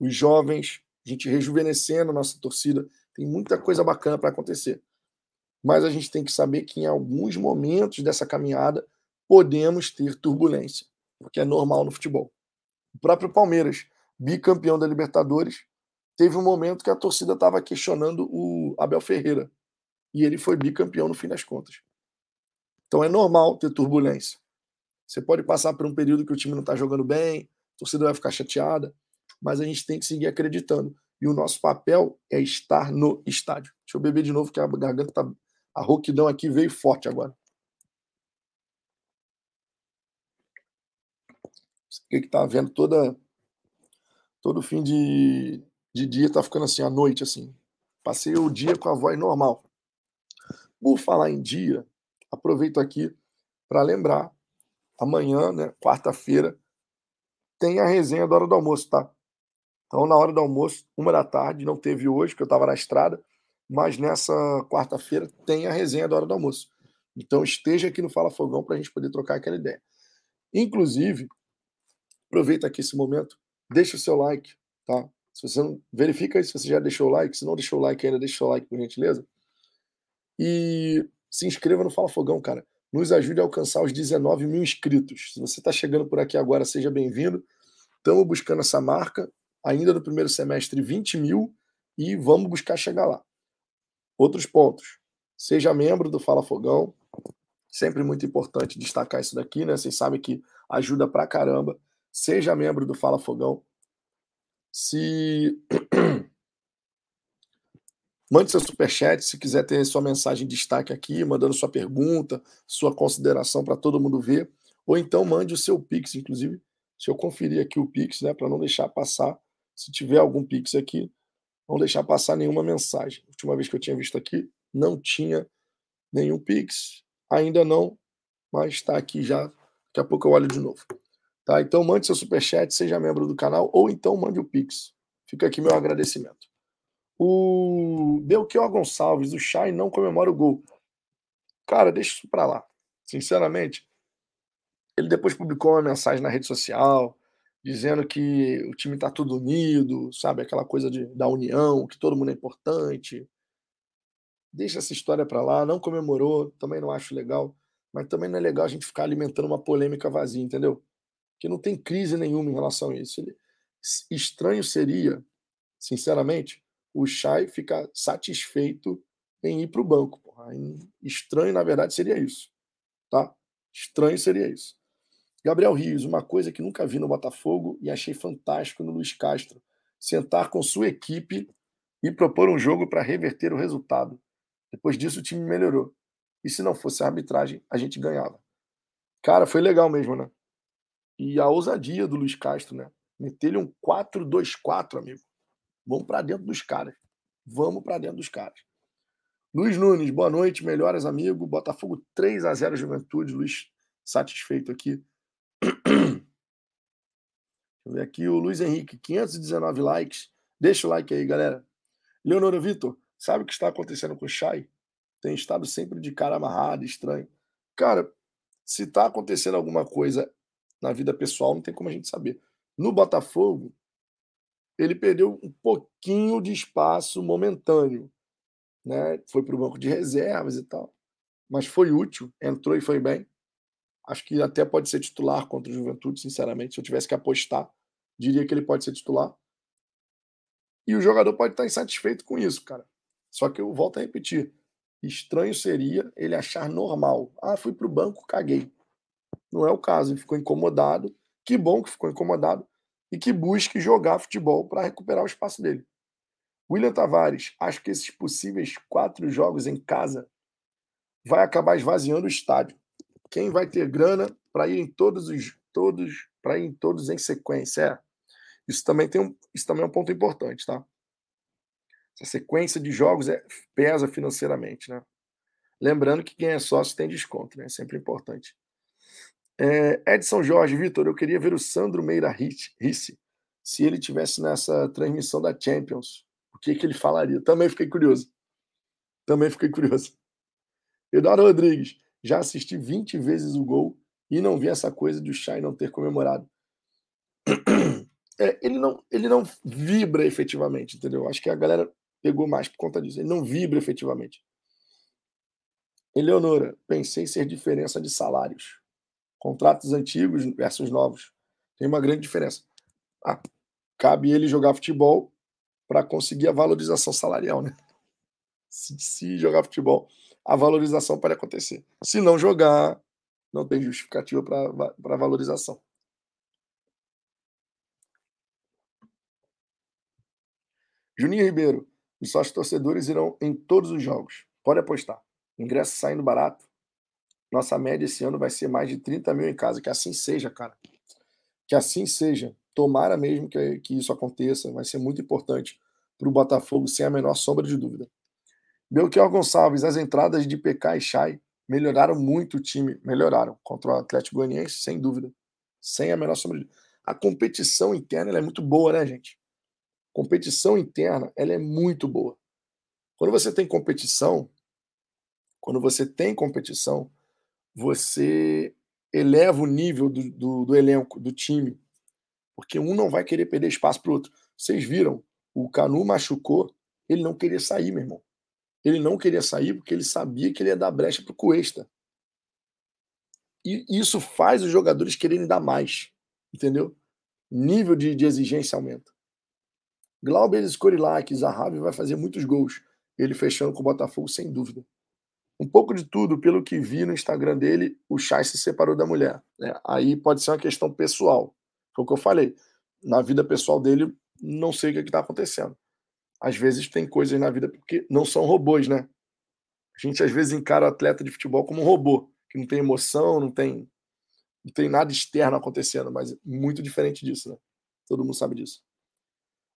Os jovens, a gente rejuvenescendo a nossa torcida, tem muita coisa bacana para acontecer. Mas a gente tem que saber que em alguns momentos dessa caminhada podemos ter turbulência, porque é normal no futebol. O próprio Palmeiras, bicampeão da Libertadores, teve um momento que a torcida estava questionando o Abel Ferreira. E ele foi bicampeão no fim das contas. Então é normal ter turbulência. Você pode passar por um período que o time não está jogando bem, a torcida vai ficar chateada, mas a gente tem que seguir acreditando. E o nosso papel é estar no estádio. Deixa eu beber de novo, que a garganta tá. A rouquidão aqui veio forte agora. Você que tá vendo toda. Todo fim de, de dia tá ficando assim, à noite, assim. Passei o dia com a voz normal. Por falar em dia, aproveito aqui para lembrar amanhã, né, quarta-feira, tem a resenha da hora do almoço, tá? Então, na hora do almoço, uma da tarde, não teve hoje, porque eu estava na estrada, mas nessa quarta-feira tem a resenha da hora do almoço. Então esteja aqui no Fala Fogão para a gente poder trocar aquela ideia. Inclusive, aproveita aqui esse momento, deixa o seu like, tá? Se você não verifica aí se você já deixou o like, se não deixou o like ainda, deixa o seu like por gentileza. E se inscreva no Fala Fogão, cara. Nos ajude a alcançar os 19 mil inscritos. Se você está chegando por aqui agora, seja bem-vindo. Estamos buscando essa marca, ainda no primeiro semestre, 20 mil, e vamos buscar chegar lá. Outros pontos. Seja membro do Fala Fogão. Sempre muito importante destacar isso daqui, né? Vocês sabem que ajuda pra caramba. Seja membro do Fala Fogão. Se Mande seu superchat se quiser ter sua mensagem de destaque aqui, mandando sua pergunta, sua consideração para todo mundo ver. Ou então mande o seu Pix, inclusive. Se eu conferir aqui o Pix, né, para não deixar passar, se tiver algum Pix aqui, não deixar passar nenhuma mensagem. A última vez que eu tinha visto aqui, não tinha nenhum Pix. Ainda não, mas está aqui já. Daqui a pouco eu olho de novo. Tá? Então mande seu superchat, seja membro do canal, ou então mande o Pix. Fica aqui meu agradecimento. O Belchior Gonçalves, o Chay não comemora o gol. Cara, deixa isso pra lá. Sinceramente, ele depois publicou uma mensagem na rede social dizendo que o time tá tudo unido, sabe? Aquela coisa de, da união, que todo mundo é importante. Deixa essa história pra lá. Não comemorou, também não acho legal. Mas também não é legal a gente ficar alimentando uma polêmica vazia, entendeu? Que não tem crise nenhuma em relação a isso. Estranho seria, sinceramente, o Chay ficar satisfeito em ir para o banco. Porra. Estranho, na verdade, seria isso. Tá? Estranho seria isso. Gabriel Rios, uma coisa que nunca vi no Botafogo e achei fantástico no Luiz Castro. Sentar com sua equipe e propor um jogo para reverter o resultado. Depois disso, o time melhorou. E se não fosse a arbitragem, a gente ganhava. Cara, foi legal mesmo, né? E a ousadia do Luiz Castro, né? Meter-lhe um 4-2-4, amigo. Vamos para dentro dos caras. Vamos para dentro dos caras. Luiz Nunes, boa noite, melhoras, amigo. Botafogo 3 a 0 Juventude. Luiz, satisfeito aqui. Deixa eu ver aqui o Luiz Henrique, 519 likes. Deixa o like aí, galera. Leonora Vitor, sabe o que está acontecendo com o Chay? Tem estado sempre de cara amarrada, estranho. Cara, se está acontecendo alguma coisa na vida pessoal, não tem como a gente saber. No Botafogo, ele perdeu um pouquinho de espaço momentâneo. Né? Foi para o banco de reservas e tal. Mas foi útil, entrou e foi bem. Acho que até pode ser titular contra o Juventude, sinceramente. Se eu tivesse que apostar, diria que ele pode ser titular. E o jogador pode estar insatisfeito com isso, cara. Só que eu volto a repetir. Estranho seria ele achar normal. Ah, fui para o banco, caguei. Não é o caso, ele ficou incomodado. Que bom que ficou incomodado e que busque jogar futebol para recuperar o espaço dele. William Tavares, acho que esses possíveis quatro jogos em casa vai acabar esvaziando o estádio. Quem vai ter grana para ir em todos os todos para ir em todos em sequência? É. Isso também tem um, isso também é um ponto importante, tá? Essa sequência de jogos é, pesa financeiramente, né? Lembrando que quem é sócio tem desconto, né? É sempre importante. É, Edson Jorge, Vitor, eu queria ver o Sandro Meira Risse, se ele tivesse nessa transmissão da Champions. O que, que ele falaria? Também fiquei curioso. Também fiquei curioso. Eduardo Rodrigues, já assisti 20 vezes o gol e não vi essa coisa de o Chay não ter comemorado. É, ele, não, ele não vibra efetivamente, entendeu? Acho que a galera pegou mais por conta disso. Ele não vibra efetivamente. Eleonora, pensei ser diferença de salários contratos antigos versus novos. Tem uma grande diferença. Ah, cabe ele jogar futebol para conseguir a valorização salarial, né? Se, se, jogar futebol, a valorização pode acontecer. Se não jogar, não tem justificativa para valorização. Juninho Ribeiro, os sócios torcedores irão em todos os jogos. Pode apostar. Ingresso saindo barato. Nossa média esse ano vai ser mais de 30 mil em casa. Que assim seja, cara. Que assim seja. Tomara mesmo que, que isso aconteça. Vai ser muito importante para o Botafogo, sem a menor sombra de dúvida. Belchior Gonçalves, as entradas de PK e Chay melhoraram muito o time. Melhoraram contra o Atlético Goianiense, sem dúvida. Sem a menor sombra de. A competição interna é muito boa, né, gente? competição interna ela é muito boa. Quando você tem competição, quando você tem competição, você eleva o nível do, do, do elenco, do time, porque um não vai querer perder espaço para o outro. Vocês viram, o Canu machucou, ele não queria sair, meu irmão. Ele não queria sair porque ele sabia que ele ia dar brecha para o Cuesta. E isso faz os jogadores quererem dar mais, entendeu? Nível de, de exigência aumenta. Glauber Skorilac, Zahavi vai fazer muitos gols. Ele fechando com o Botafogo, sem dúvida. Um pouco de tudo, pelo que vi no Instagram dele, o Chay se separou da mulher. Né? Aí pode ser uma questão pessoal. Foi o que eu falei. Na vida pessoal dele, não sei o que é está acontecendo. Às vezes tem coisas na vida porque não são robôs, né? A gente às vezes encara o atleta de futebol como um robô, que não tem emoção, não tem, não tem nada externo acontecendo, mas muito diferente disso, né? Todo mundo sabe disso.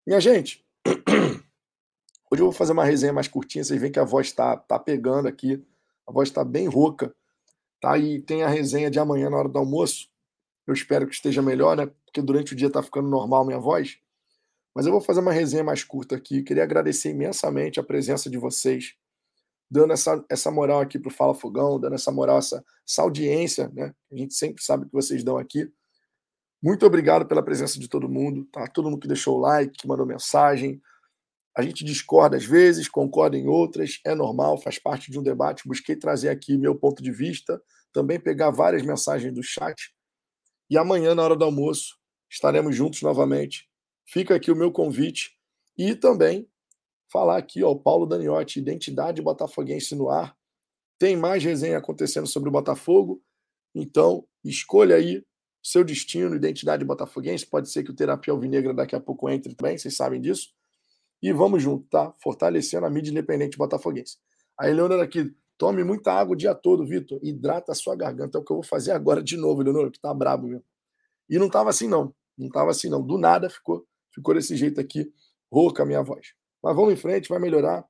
Minha gente, hoje eu vou fazer uma resenha mais curtinha, vocês veem que a voz está tá pegando aqui, a voz está bem rouca, tá? E tem a resenha de amanhã na hora do almoço. Eu espero que esteja melhor, né? Porque durante o dia está ficando normal minha voz. Mas eu vou fazer uma resenha mais curta aqui. Queria agradecer imensamente a presença de vocês, dando essa, essa moral aqui para o Fala Fogão, dando essa moral, essa, essa audiência, né? A gente sempre sabe que vocês dão aqui. Muito obrigado pela presença de todo mundo, tá? Todo mundo que deixou o like, que mandou mensagem. A gente discorda às vezes, concorda em outras, é normal, faz parte de um debate. Busquei trazer aqui meu ponto de vista, também pegar várias mensagens do chat. E amanhã, na hora do almoço, estaremos juntos novamente Fica aqui o meu convite e também falar aqui, ó, o Paulo Daniotti, Identidade Botafoguense no ar. Tem mais resenha acontecendo sobre o Botafogo, então escolha aí seu destino, identidade botafoguense. Pode ser que o Terapia Alvinegra daqui a pouco entre também, vocês sabem disso. E vamos junto, tá? Fortalecendo a mídia independente botafoguense. A Eleonora aqui, tome muita água o dia todo, Vitor. Hidrata a sua garganta. É o que eu vou fazer agora de novo, Eleonora, que tá brabo mesmo. E não tava assim, não. Não tava assim, não. Do nada ficou ficou desse jeito aqui, rouca a minha voz. Mas vamos em frente, vai melhorar.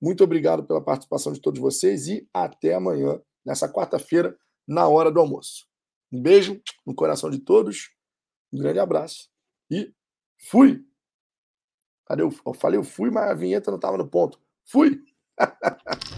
Muito obrigado pela participação de todos vocês e até amanhã, nessa quarta-feira, na hora do almoço. Um beijo no coração de todos, um grande abraço e fui! Cadê eu? Eu falei eu fui, mas a vinheta não estava no ponto. Fui!